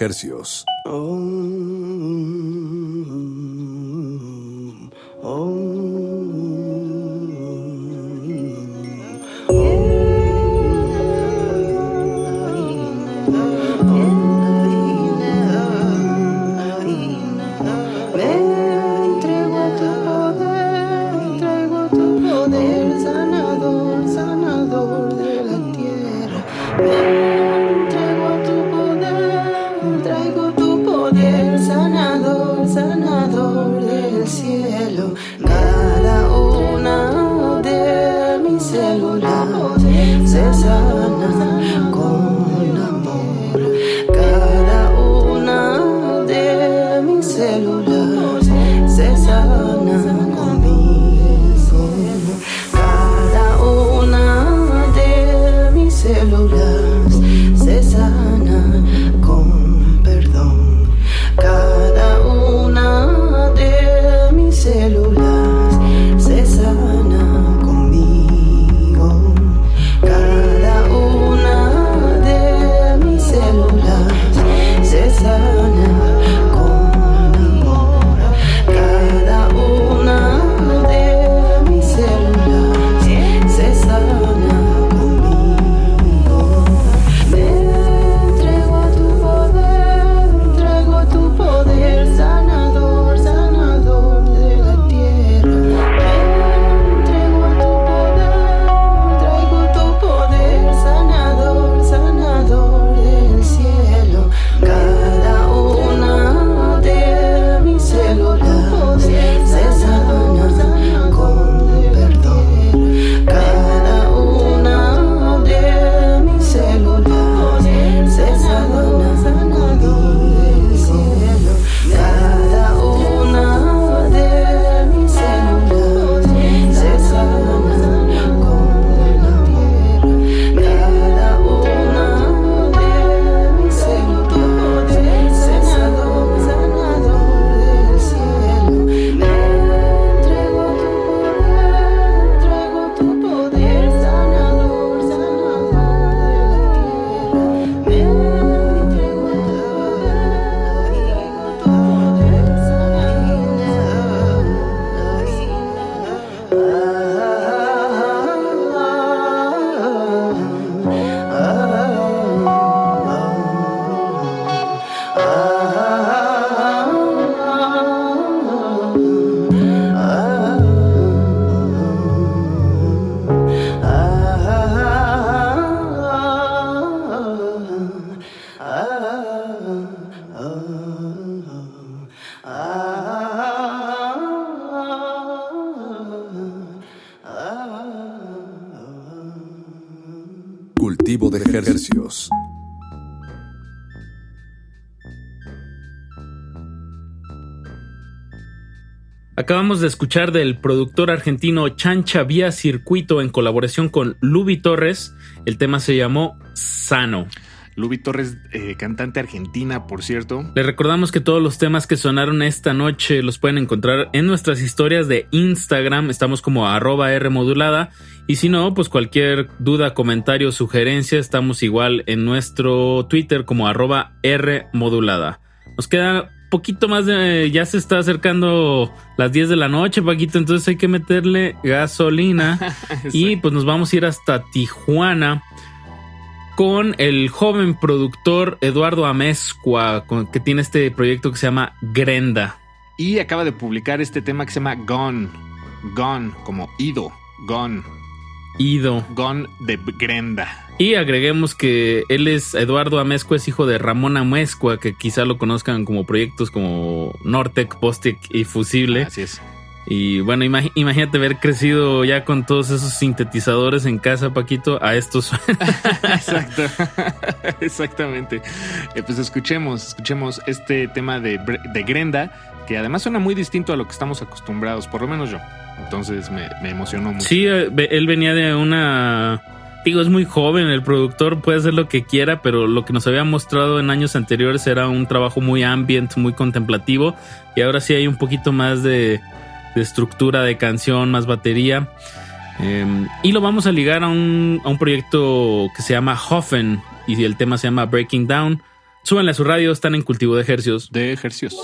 Cultivo Acabamos de escuchar del productor argentino Chancha Vía Circuito en colaboración con Luby Torres. El tema se llamó Sano. Luby Torres, eh, cantante argentina, por cierto. Les recordamos que todos los temas que sonaron esta noche los pueden encontrar en nuestras historias de Instagram. Estamos como arroba R modulada. Y si no, pues cualquier duda, comentario, sugerencia, estamos igual en nuestro Twitter como arroba R modulada. Nos queda poquito más de... Ya se está acercando las 10 de la noche, Paquito, entonces hay que meterle gasolina. y pues nos vamos a ir hasta Tijuana con el joven productor Eduardo Amezcua, que tiene este proyecto que se llama Grenda. Y acaba de publicar este tema que se llama Gone. Gone, como ido. Gone. Ido. Gone de Grenda. Y agreguemos que él es Eduardo Amezcua, es hijo de Ramón Amezcua, que quizá lo conozcan como proyectos como Nortec, Postec y Fusible. Así es. Y bueno, imag- imagínate haber crecido ya con todos esos sintetizadores en casa, Paquito, a estos. Exacto. Exactamente. Eh, pues escuchemos, escuchemos este tema de, de Grenda, que además suena muy distinto a lo que estamos acostumbrados, por lo menos yo. Entonces me, me emocionó mucho. Sí, eh, él venía de una... Digo, es muy joven, el productor puede hacer lo que quiera, pero lo que nos había mostrado en años anteriores era un trabajo muy ambient, muy contemplativo, y ahora sí hay un poquito más de, de estructura de canción, más batería. Eh, y lo vamos a ligar a un, a un proyecto que se llama Hoffen, y el tema se llama Breaking Down. Súbanle a su radio, están en cultivo de ejercios. De ejercios.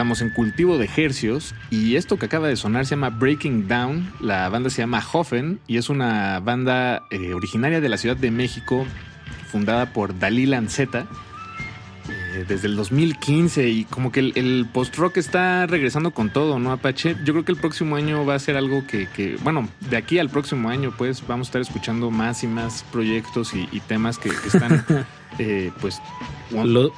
Estamos en cultivo de ejercios y esto que acaba de sonar se llama Breaking Down. La banda se llama Hoffen y es una banda eh, originaria de la Ciudad de México, fundada por Dalí Lanceta eh, desde el 2015 y como que el, el post-rock está regresando con todo, ¿no, Apache? Yo creo que el próximo año va a ser algo que, que, bueno, de aquí al próximo año pues vamos a estar escuchando más y más proyectos y, y temas que, que están eh, pues Lo-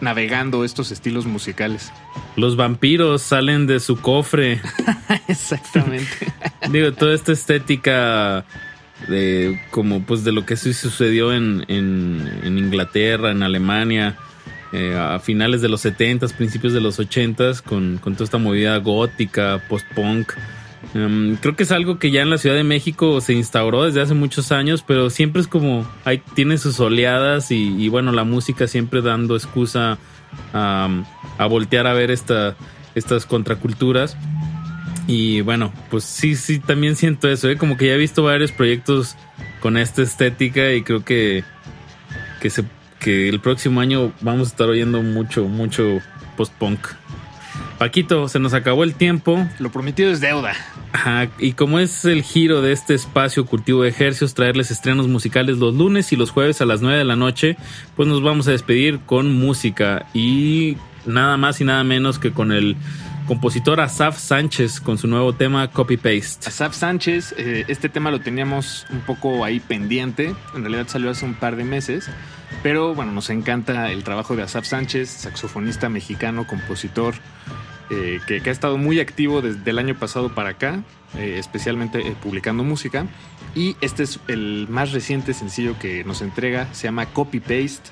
navegando estos estilos musicales. Los vampiros salen de su cofre. Exactamente. Digo, toda esta estética de como pues de lo que sí sucedió en, en, en Inglaterra, en Alemania, eh, a finales de los 70s, principios de los 80s, con, con toda esta movida gótica, post-punk, Um, creo que es algo que ya en la Ciudad de México se instauró desde hace muchos años, pero siempre es como, hay, tiene sus oleadas y, y bueno, la música siempre dando excusa a, a voltear a ver esta, estas contraculturas. Y bueno, pues sí, sí, también siento eso, ¿eh? como que ya he visto varios proyectos con esta estética y creo que, que, se, que el próximo año vamos a estar oyendo mucho, mucho post-punk. Paquito, se nos acabó el tiempo. Lo prometido es deuda. Ajá, y como es el giro de este espacio cultivo de ejercicios, traerles estrenos musicales los lunes y los jueves a las 9 de la noche, pues nos vamos a despedir con música y nada más y nada menos que con el compositor Asaf Sánchez con su nuevo tema Copy Paste. Asaf Sánchez, eh, este tema lo teníamos un poco ahí pendiente, en realidad salió hace un par de meses, pero bueno, nos encanta el trabajo de Asaf Sánchez, saxofonista mexicano, compositor, eh, que, que, ha estado muy activo desde el año pasado para acá, eh, especialmente publicando música. Y este es el más reciente sencillo que nos entrega, se llama Copy Paste.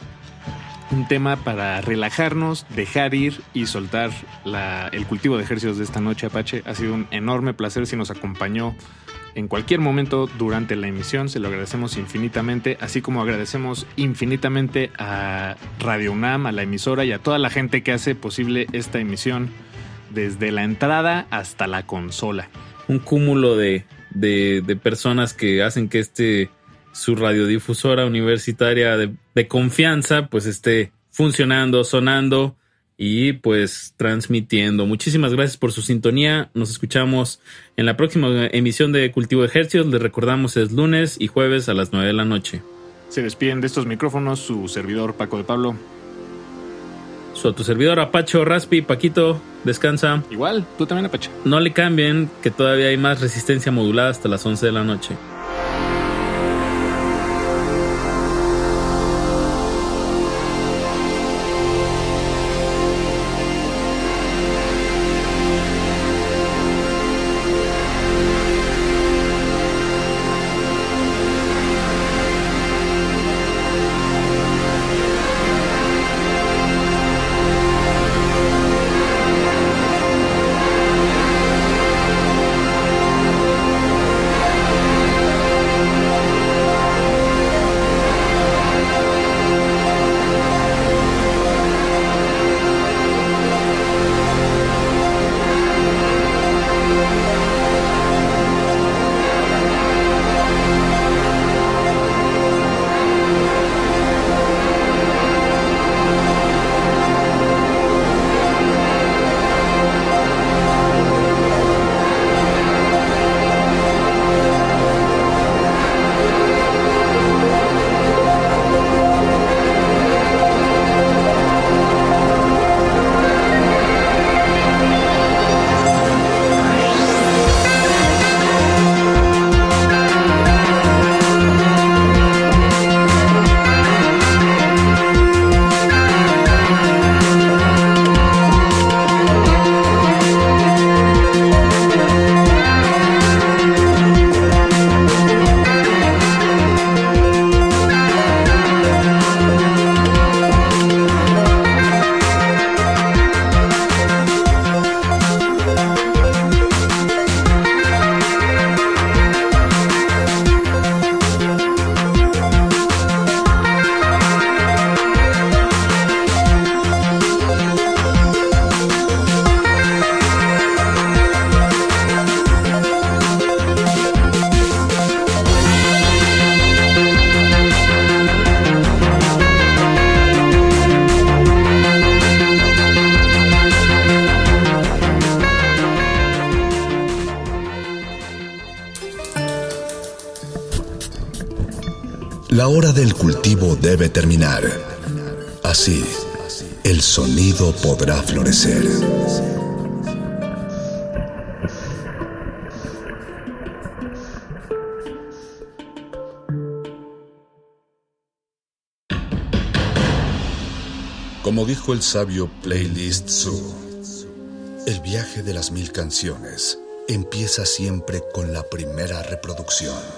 Un tema para relajarnos, dejar ir y soltar el cultivo de ejercicios de esta noche, Apache. Ha sido un enorme placer si nos acompañó en cualquier momento durante la emisión. Se lo agradecemos infinitamente, así como agradecemos infinitamente a Radio UNAM, a la emisora y a toda la gente que hace posible esta emisión desde la entrada hasta la consola. Un cúmulo de personas que hacen que este su radiodifusora universitaria de, de, confianza pues esté funcionando, sonando y pues transmitiendo. Muchísimas gracias por su sintonía. Nos escuchamos en la próxima emisión de Cultivo de Ejercicios. Les recordamos es lunes y jueves a las 9 de la noche. Se despiden de estos micrófonos su servidor Paco de Pablo. Su tu servidor Apache Raspi, Paquito, descansa. Igual, tú también Apache. No le cambien, que todavía hay más resistencia modulada hasta las 11 de la noche. Florecer. Como dijo el sabio Playlist Zoo, el viaje de las mil canciones empieza siempre con la primera reproducción.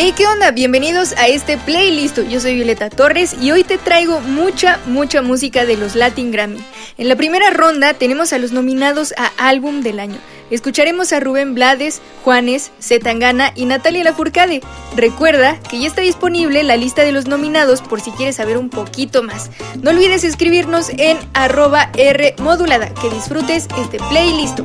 Hey, ¿qué onda? Bienvenidos a este playlist. Yo soy Violeta Torres y hoy te traigo mucha, mucha música de los Latin Grammy. En la primera ronda tenemos a los nominados a Álbum del Año. Escucharemos a Rubén Blades, Juanes, Zetangana y Natalia Lafourcade. Recuerda que ya está disponible la lista de los nominados por si quieres saber un poquito más. No olvides escribirnos en arroba R modulada. Que disfrutes este playlist.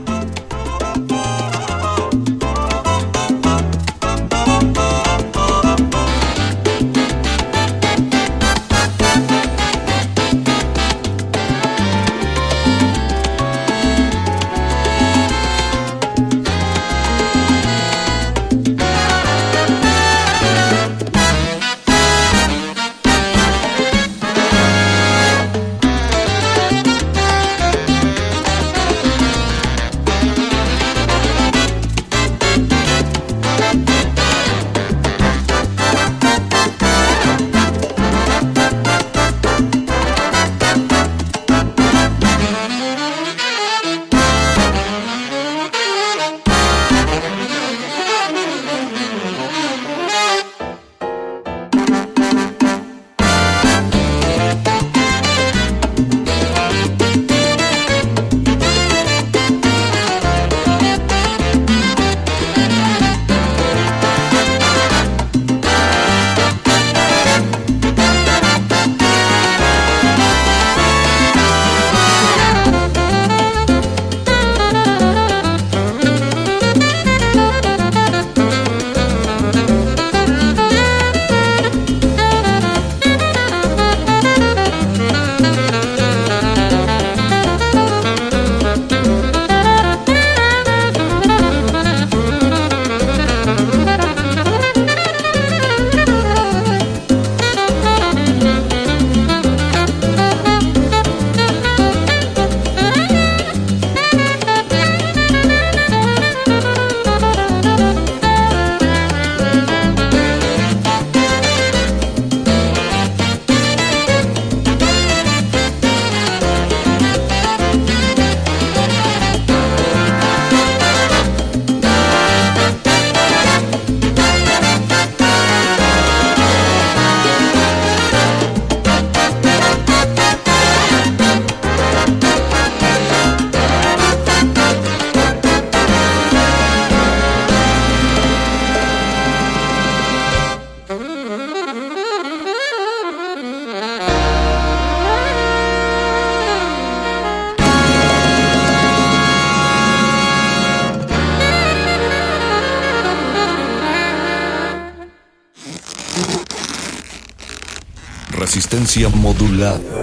Resistencia modulada.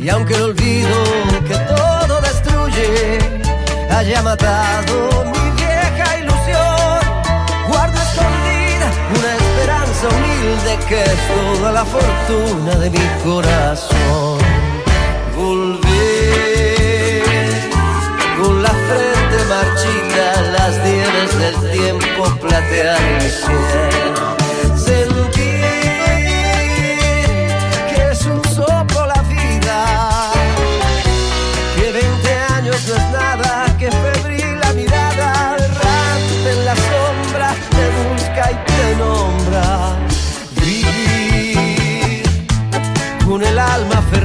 y aunque el olvido que todo destruye haya matado mi vieja ilusión, guardo escondida una esperanza humilde que es toda la fortuna de mi corazón. Volver con la frente marchita, las nieves del tiempo platean el cielo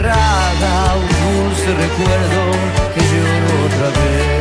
cerrada un dulce recuerdo que lloro otra vez.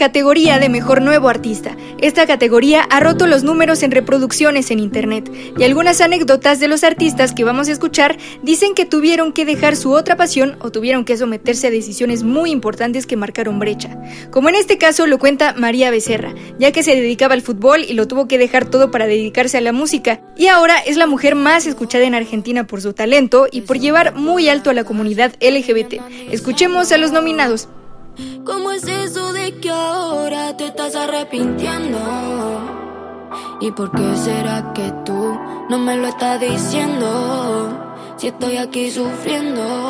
Categoría de Mejor Nuevo Artista. Esta categoría ha roto los números en reproducciones en Internet, y algunas anécdotas de los artistas que vamos a escuchar dicen que tuvieron que dejar su otra pasión o tuvieron que someterse a decisiones muy importantes que marcaron brecha. Como en este caso lo cuenta María Becerra, ya que se dedicaba al fútbol y lo tuvo que dejar todo para dedicarse a la música, y ahora es la mujer más escuchada en Argentina por su talento y por llevar muy alto a la comunidad LGBT. Escuchemos a los nominados. ¿Y por qué será que tú no me lo estás diciendo? Si estoy aquí sufriendo.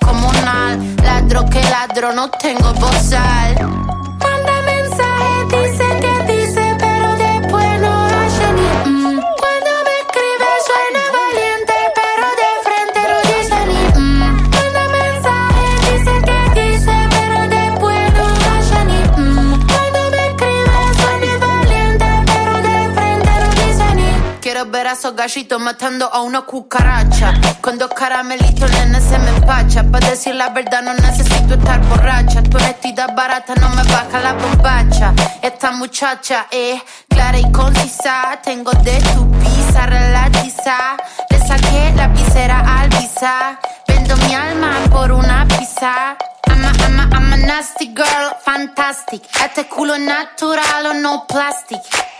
comunal. Ladro que ladro, no tengo bozal. Ver a esos gallitos matando a una cucaracha. Con dos caramelitos, nene, se me empacha. Para decir la verdad, no necesito estar borracha. Tu honestidad barata no me baja la bombacha. Esta muchacha es clara y concisa. Tengo de tu pizza relatiza. Le saqué la visera al visa. Vendo mi alma por una pizza. I'm a, I'm a, I'm a nasty girl, fantastic. Este culo natural o no plastic.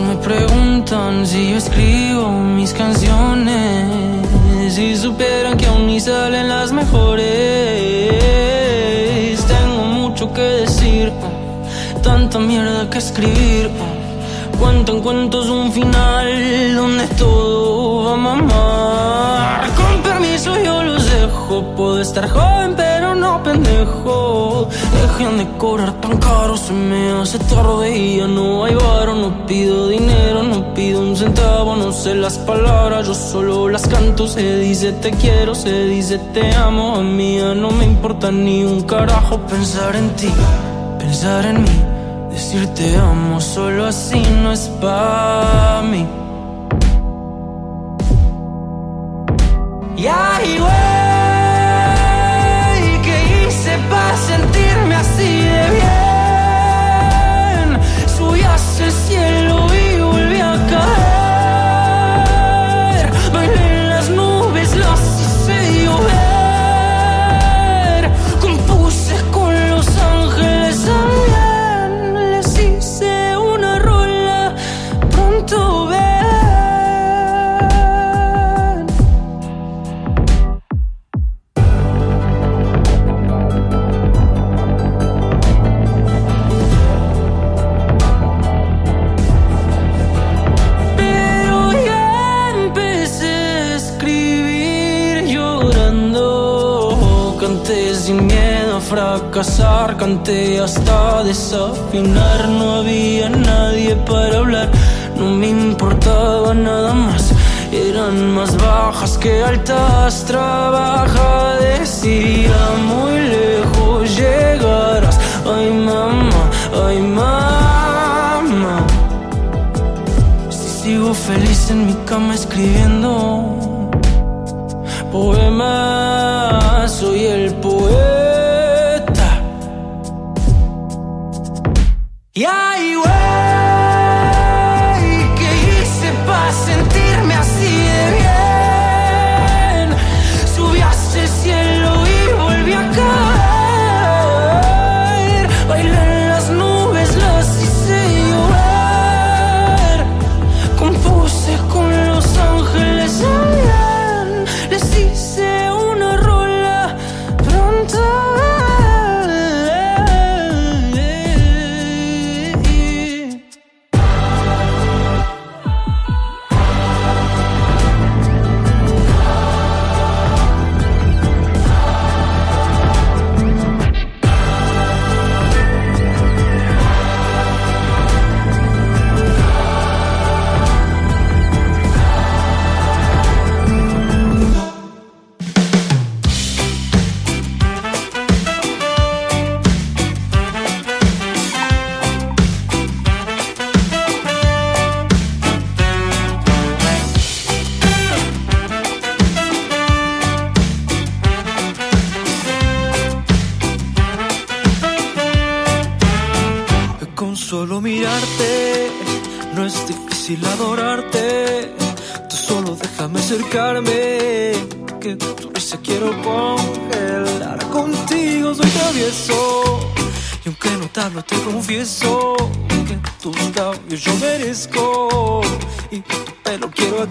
Me preguntan si yo escribo mis canciones. Si supieran que aún ni salen las mejores. Tengo mucho que decir, tanta mierda que escribir. Cuentan cuentos un final donde todo va a mamar. Puedo estar joven, pero no pendejo. Dejen de cobrar tan caro, se me hace tarde y ya no hay varo. No pido dinero, no pido un centavo, no sé las palabras, yo solo las canto. Se dice te quiero, se dice te amo. A mí ya no me importa ni un carajo pensar en ti, pensar en mí. Decir te amo solo así no es pa' mí. Y güey, a fracasar, canté hasta desafinar. No había nadie para hablar, no me importaba nada más. Eran más bajas que altas, trabaja, decía muy lejos llegarás. Ay mamá, ay mamá. Si sigo feliz en mi cama escribiendo poemas, soy el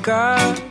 God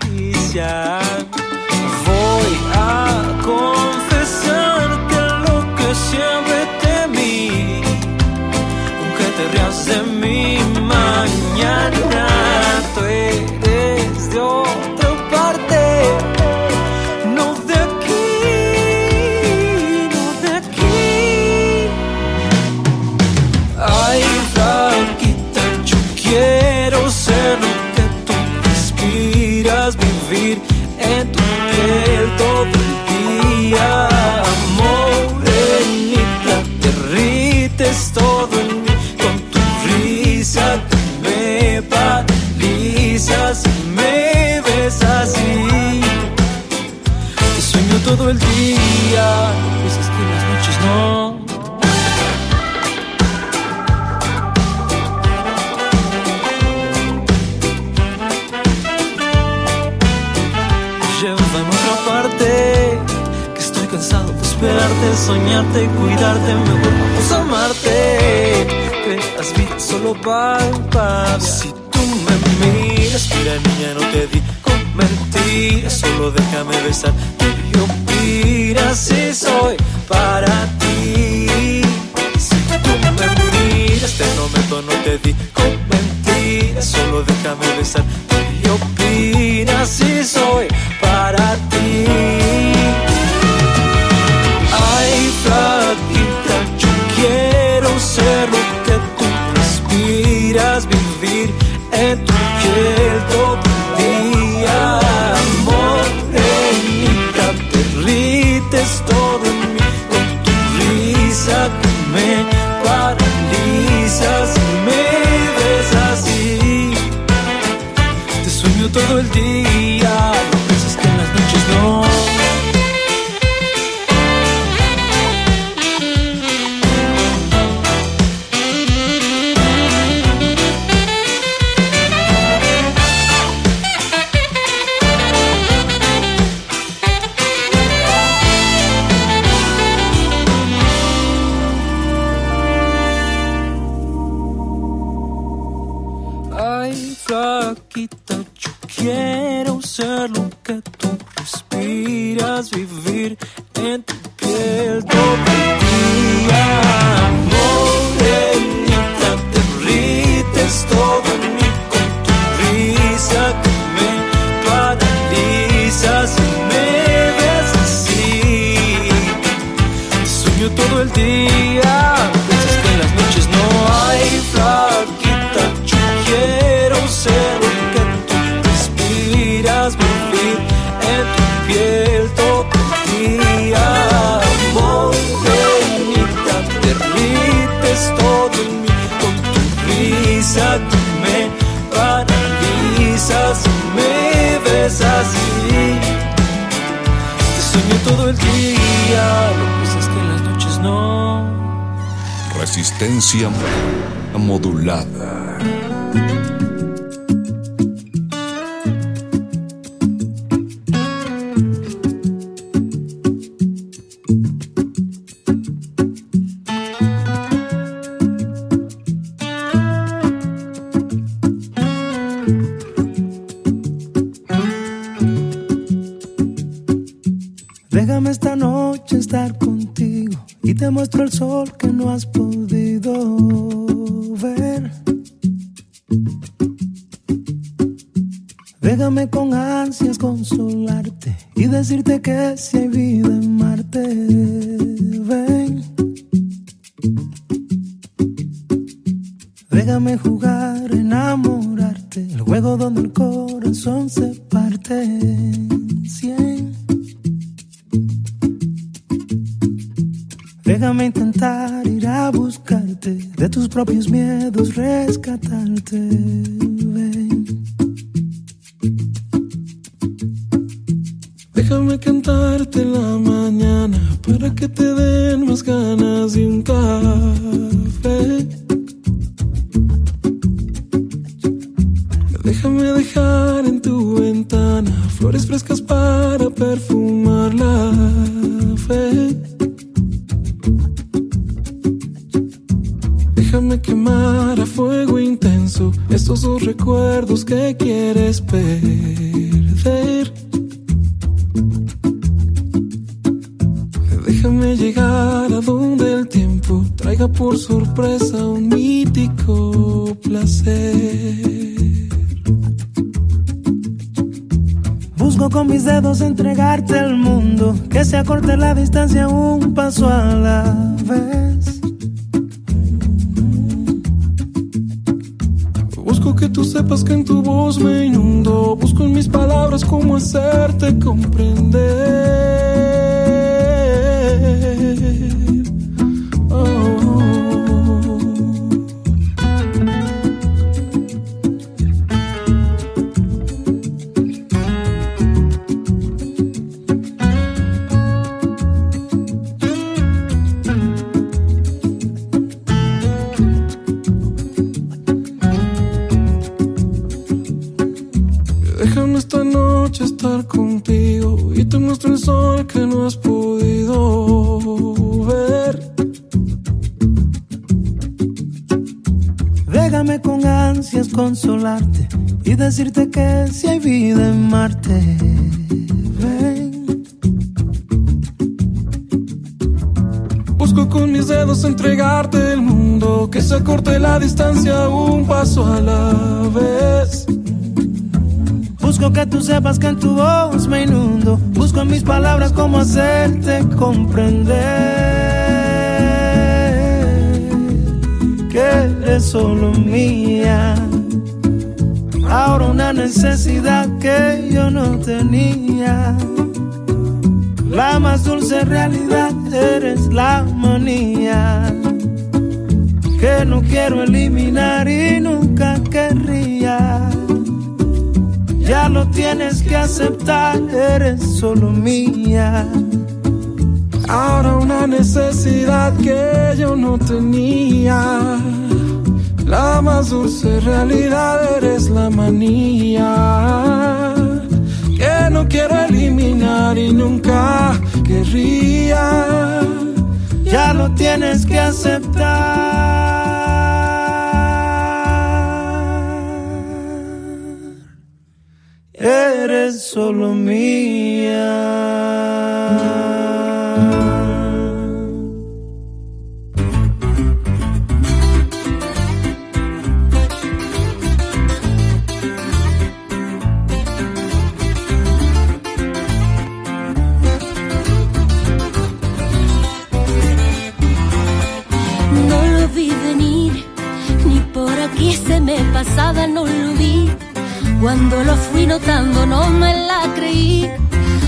Cuando lo fui notando no me la creí.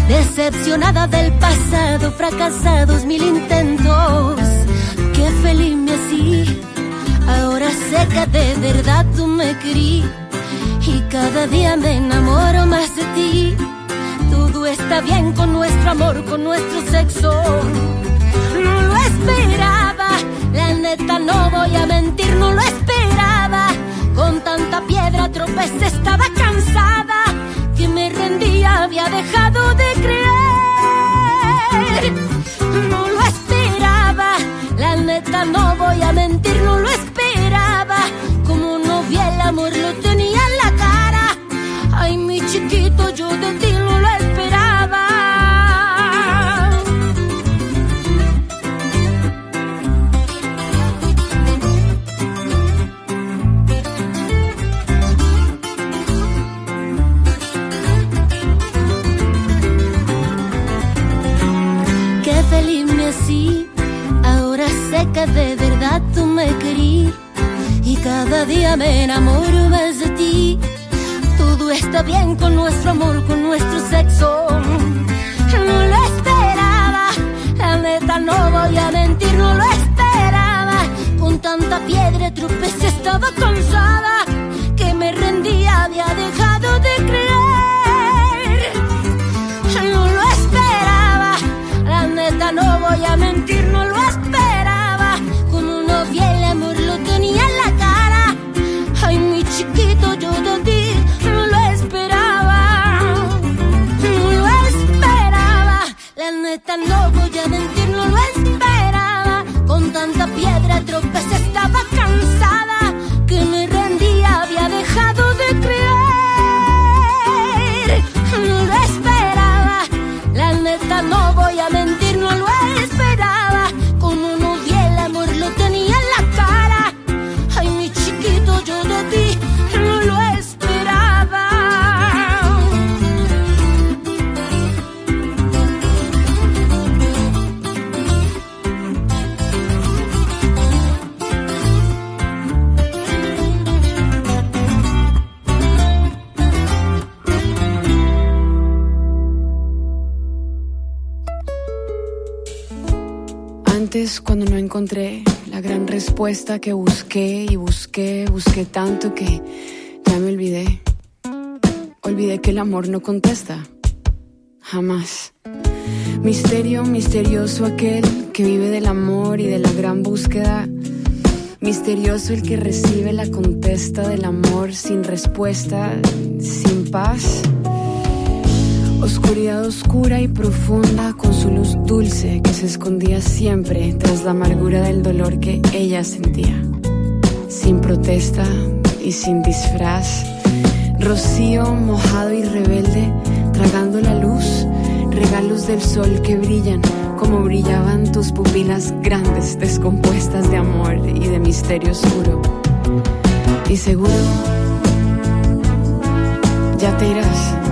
Decepcionada del pasado, fracasados mil intentos. Qué feliz me así. Ahora sé que de verdad tú me querí. Y cada día me enamoro más de ti. Todo está bien con nuestro amor, con nuestro sexo. No lo esperaba, la neta no voy a mentir, no lo esperaba. Con tanta piedra tropecé, estaba cansada, que me rendía, había dejado de creer. No lo esperaba, la neta no voy a mentir, no lo esperaba. Como no vi el amor, lo tenía en la cara. Ay, mi chiquito, yo de que de verdad tú me querí y cada día me enamoro más de ti. Todo está bien con nuestro amor, con nuestro sexo. No lo esperaba, la neta no voy a mentir, no lo esperaba. Con tanta piedra tropecé, estaba cansada, que me rendía, había dejado de creer. No lo esperaba, la neta no voy a mentir, no lo que busqué y busqué, busqué tanto que ya me olvidé. Olvidé que el amor no contesta. Jamás. Misterio misterioso aquel que vive del amor y de la gran búsqueda. Misterioso el que recibe la contesta del amor sin respuesta, sin paz. Oscuridad oscura y profunda con su luz dulce que se escondía siempre tras la amargura del dolor que ella sentía. Sin protesta y sin disfraz, rocío mojado y rebelde, tragando la luz, regalos del sol que brillan como brillaban tus pupilas grandes, descompuestas de amor y de misterio oscuro. Y seguro, ya te irás.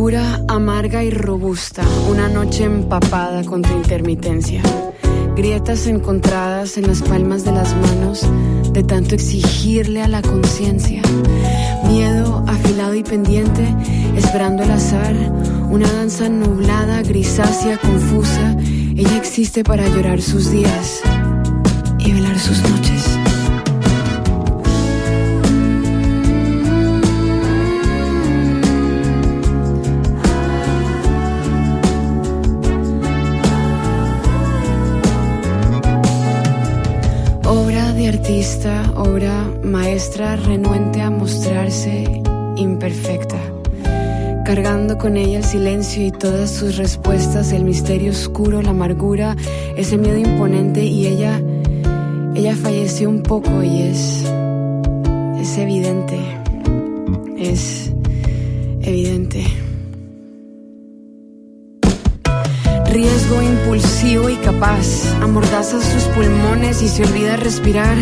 Amargura amarga y robusta, una noche empapada con tu intermitencia. Grietas encontradas en las palmas de las manos de tanto exigirle a la conciencia. Miedo afilado y pendiente, esperando el azar, una danza nublada, grisácea, confusa. Ella existe para llorar sus días y velar sus noches. Artista, obra maestra, renuente a mostrarse imperfecta. Cargando con ella el silencio y todas sus respuestas, el misterio oscuro, la amargura, ese miedo imponente y ella, ella falleció un poco y es, es evidente, es evidente. Riesgo impulsivo y capaz, amordaza sus pulmones y se olvida respirar.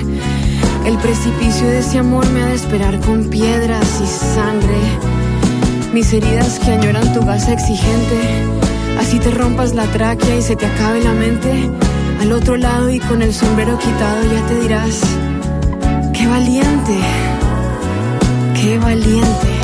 El precipicio de ese amor me ha de esperar con piedras y sangre. Mis heridas que añoran tu gasa exigente. Así te rompas la tráquea y se te acabe la mente. Al otro lado y con el sombrero quitado ya te dirás, qué valiente, qué valiente.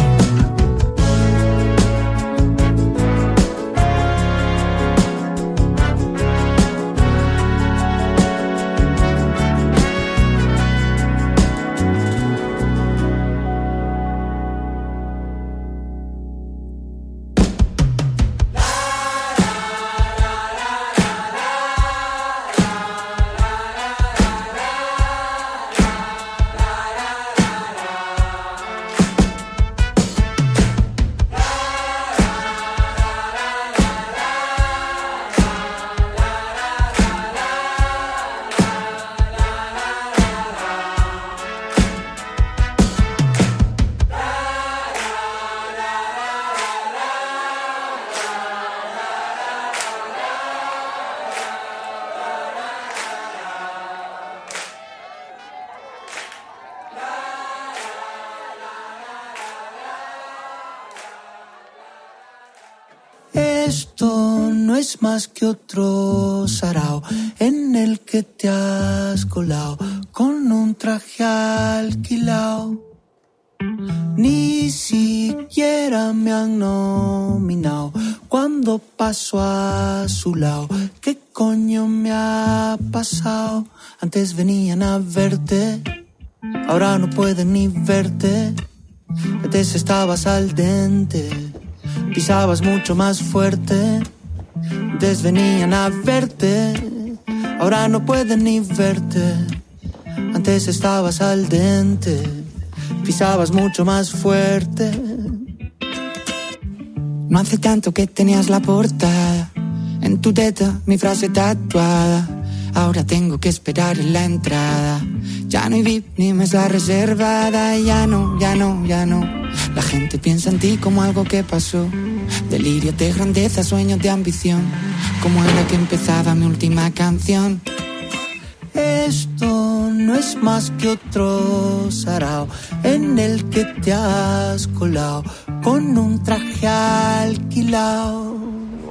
Otro sarao en el que te has colado con un traje alquilado. Ni siquiera me han nominado cuando paso a su lado. ¿Qué coño me ha pasado? Antes venían a verte, ahora no pueden ni verte. Antes estabas al dente, pisabas mucho más fuerte. Antes venían a verte, ahora no pueden ni verte. Antes estabas al dente, pisabas mucho más fuerte. No hace tanto que tenías la portada, en tu teta mi frase tatuada. Ahora tengo que esperar en la entrada. Ya no hay VIP ni mesa reservada. Ya no, ya no, ya no. La gente piensa en ti como algo que pasó. Delirios de grandeza, sueños de ambición. Como era que empezaba mi última canción. Esto no es más que otro sarao en el que te has colado con un traje alquilado.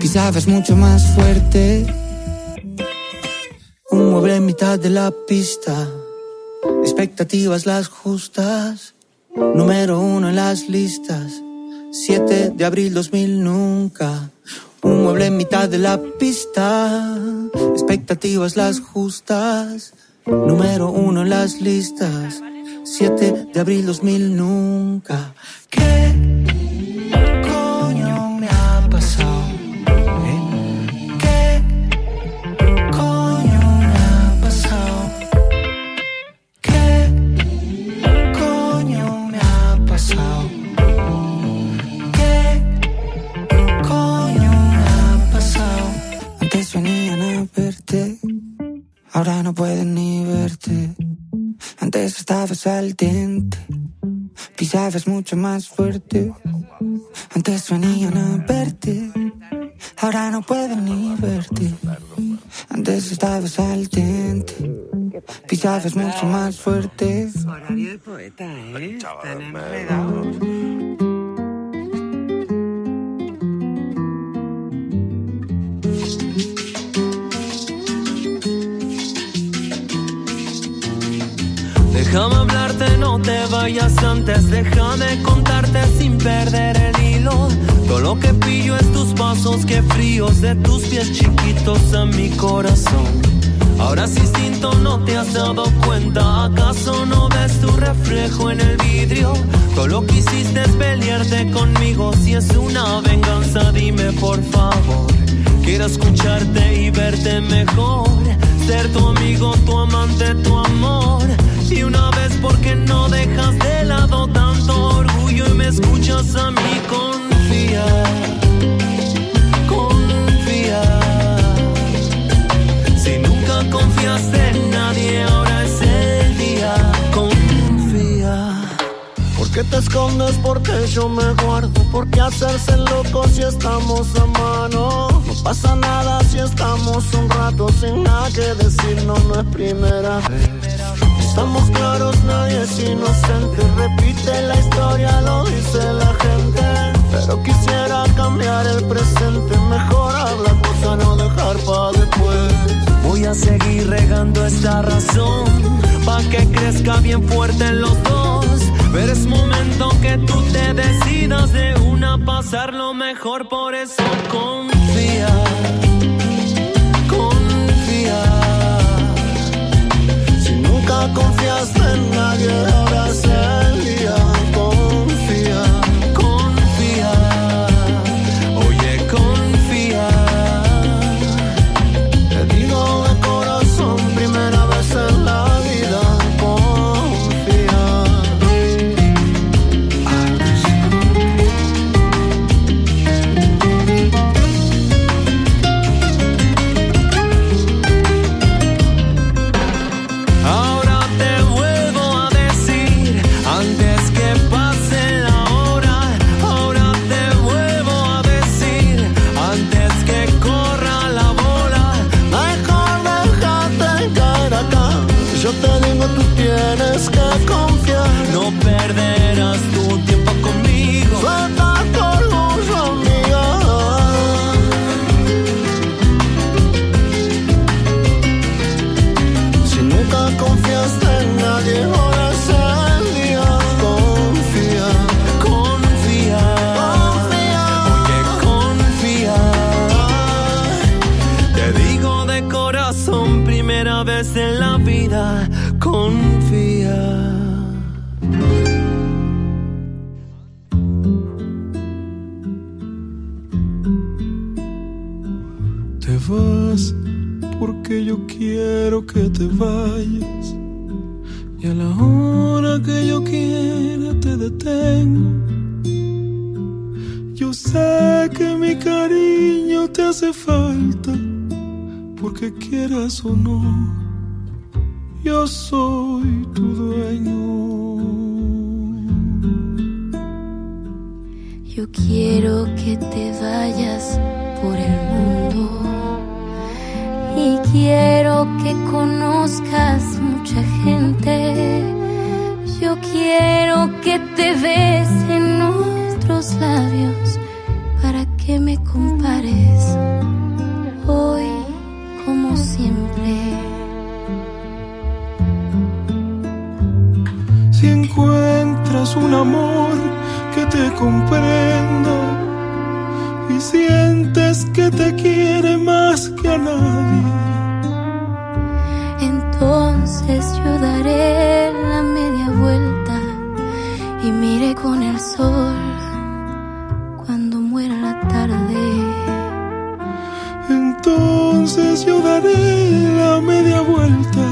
pisabas mucho más fuerte. Un mueble en mitad de la pista. Expectativas las justas. Número uno en las listas. 7 de abril 2000 nunca. Un mueble en mitad de la pista. Expectativas las justas. Número uno en las listas. 7 de abril 2000 nunca. ¿Qué ahora no pueden ni verte. Antes estabas al diente, pisabas mucho más fuerte. Antes venían a verte, ahora no pueden ni verte. Antes estabas al diente, pisabas mucho más fuerte. Horario de poeta, ¿eh? Están enredados. Déjame hablarte, no te vayas antes. Déjame contarte sin perder el hilo. Todo lo que pillo es tus pasos, que fríos de tus pies chiquitos a mi corazón. Ahora sí instinto no te has dado cuenta. ¿Acaso no ves tu reflejo en el vidrio? Todo lo que hiciste es pelearte conmigo. Si es una venganza, dime por favor. Quiero escucharte y verte mejor. Ser tu amigo, tu amante, tu amor. Y una vez porque no dejas de lado tanto orgullo y me escuchas a mí confía. Confía. Si nunca confiaste en nadie, ahora es el día. Confía. ¿Por qué te escondes? Porque yo me guardo. ¿Por qué hacerse loco si estamos a mano? No pasa nada si estamos un rato sin nada que decir, no, no es primera vez. Estamos claros, nadie es inocente. Repite la historia, lo dice la gente. Pero quisiera cambiar el presente. Mejor habla cosa, no dejar pa' después. Voy a seguir regando esta razón pa' que crezca bien fuerte los dos. Pero es momento que tú te decidas de una pasarlo mejor, por eso confía. Confiaste en nadie, ahora es te vayas. Y a la hora que yo quiera te detengo. Yo sé que mi cariño te hace falta. Porque quieras o no, yo soy tu dueño. Yo quiero que te vayas por el mundo Quiero que conozcas mucha gente. Yo quiero que te ves en nuestros labios para que me compares hoy como siempre. Si encuentras un amor que te comprenda y sientes que te quiere más que a nadie entonces yo daré la media vuelta y miré con el sol cuando muera la tarde. Entonces yo daré la media vuelta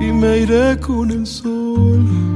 y me iré con el sol.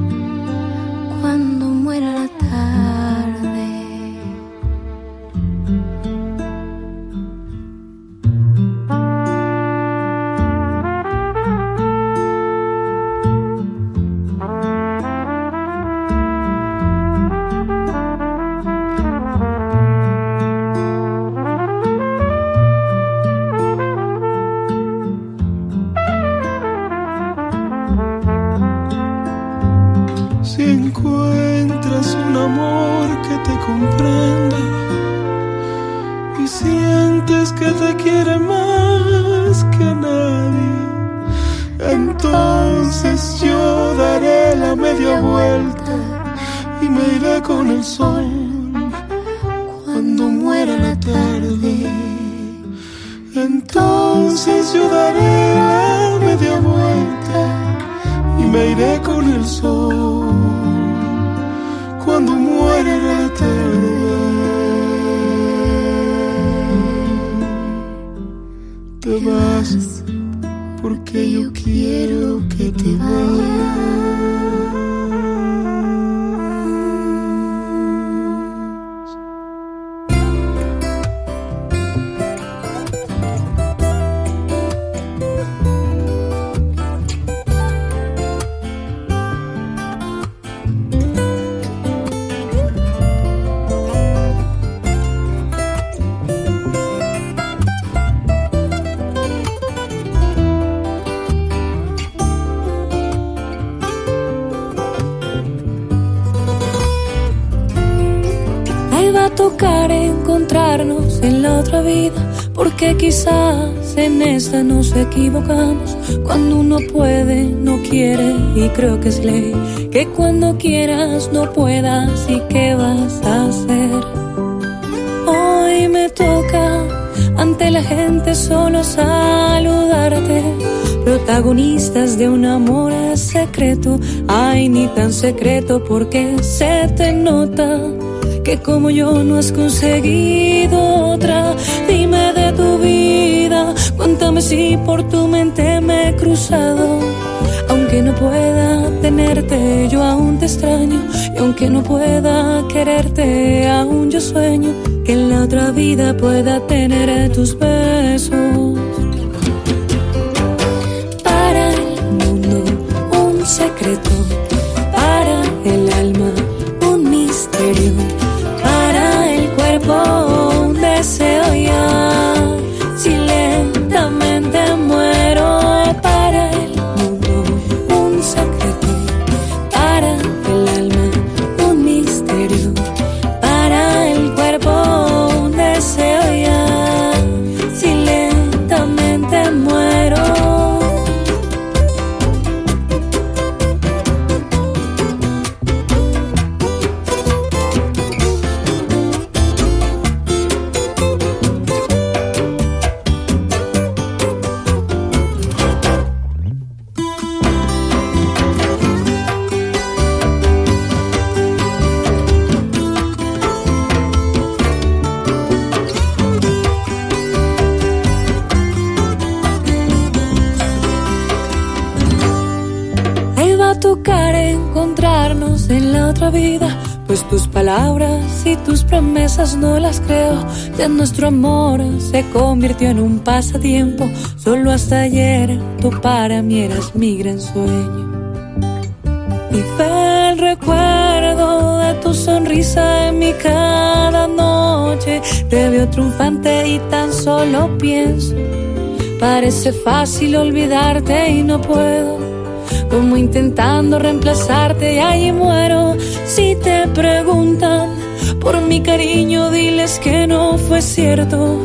Esta nos equivocamos. Cuando uno puede, no quiere, y creo que es ley, que cuando quieras no puedas, ¿y qué vas a hacer? Hoy me toca ante la gente solo saludarte. Protagonistas de un amor secreto, ay, ni tan secreto porque se te nota que como yo no has conseguido otra. Dime de tu cuéntame si por tu mente me he cruzado. Aunque no pueda tenerte, yo aún te extraño. Y aunque no pueda quererte, aún yo sueño que en la otra vida pueda tener tus besos. Nuestro amor se convirtió en un pasatiempo. Solo hasta ayer tú para mí eras mi gran sueño. Y fue el recuerdo de tu sonrisa en mi cada noche. Te veo triunfante y tan solo pienso. Parece fácil olvidarte y no puedo. Como intentando reemplazarte y allí muero. Si te preguntan Por mi cariño diles que no fue cierto.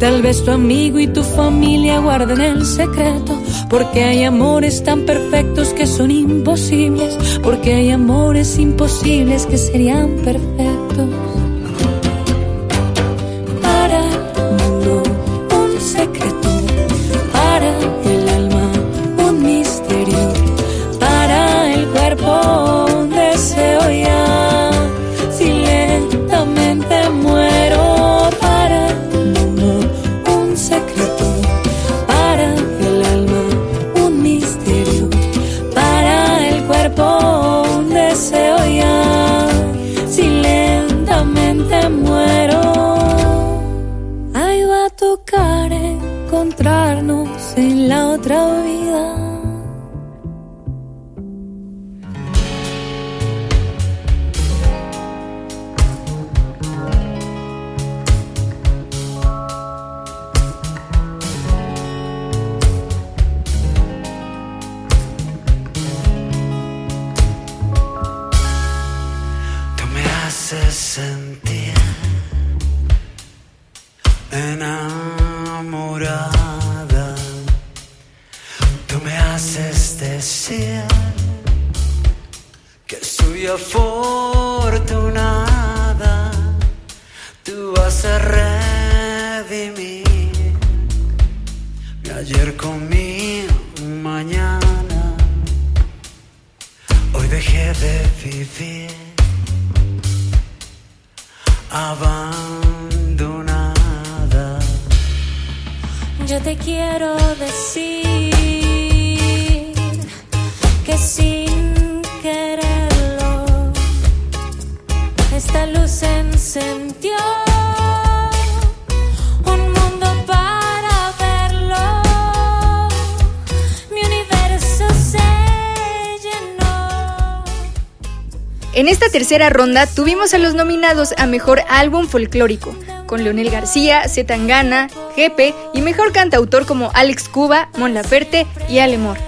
Tal vez tu amigo y tu familia guarden el secreto. Porque hay amores tan perfectos que son imposibles. Porque hay amores imposibles que serían perfectos. Tercera ronda tuvimos a los nominados a Mejor Álbum Folclórico, con Leonel García, Zetangana, Jepe y Mejor Cantautor como Alex Cuba, Mon Laferte y Alemor.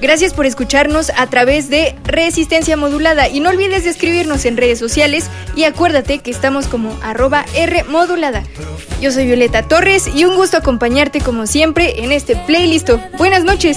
Gracias por escucharnos a través de Resistencia Modulada y no olvides de escribirnos en redes sociales y acuérdate que estamos como arroba R Modulada. Yo soy Violeta Torres y un gusto acompañarte como siempre en este playlist. Buenas noches.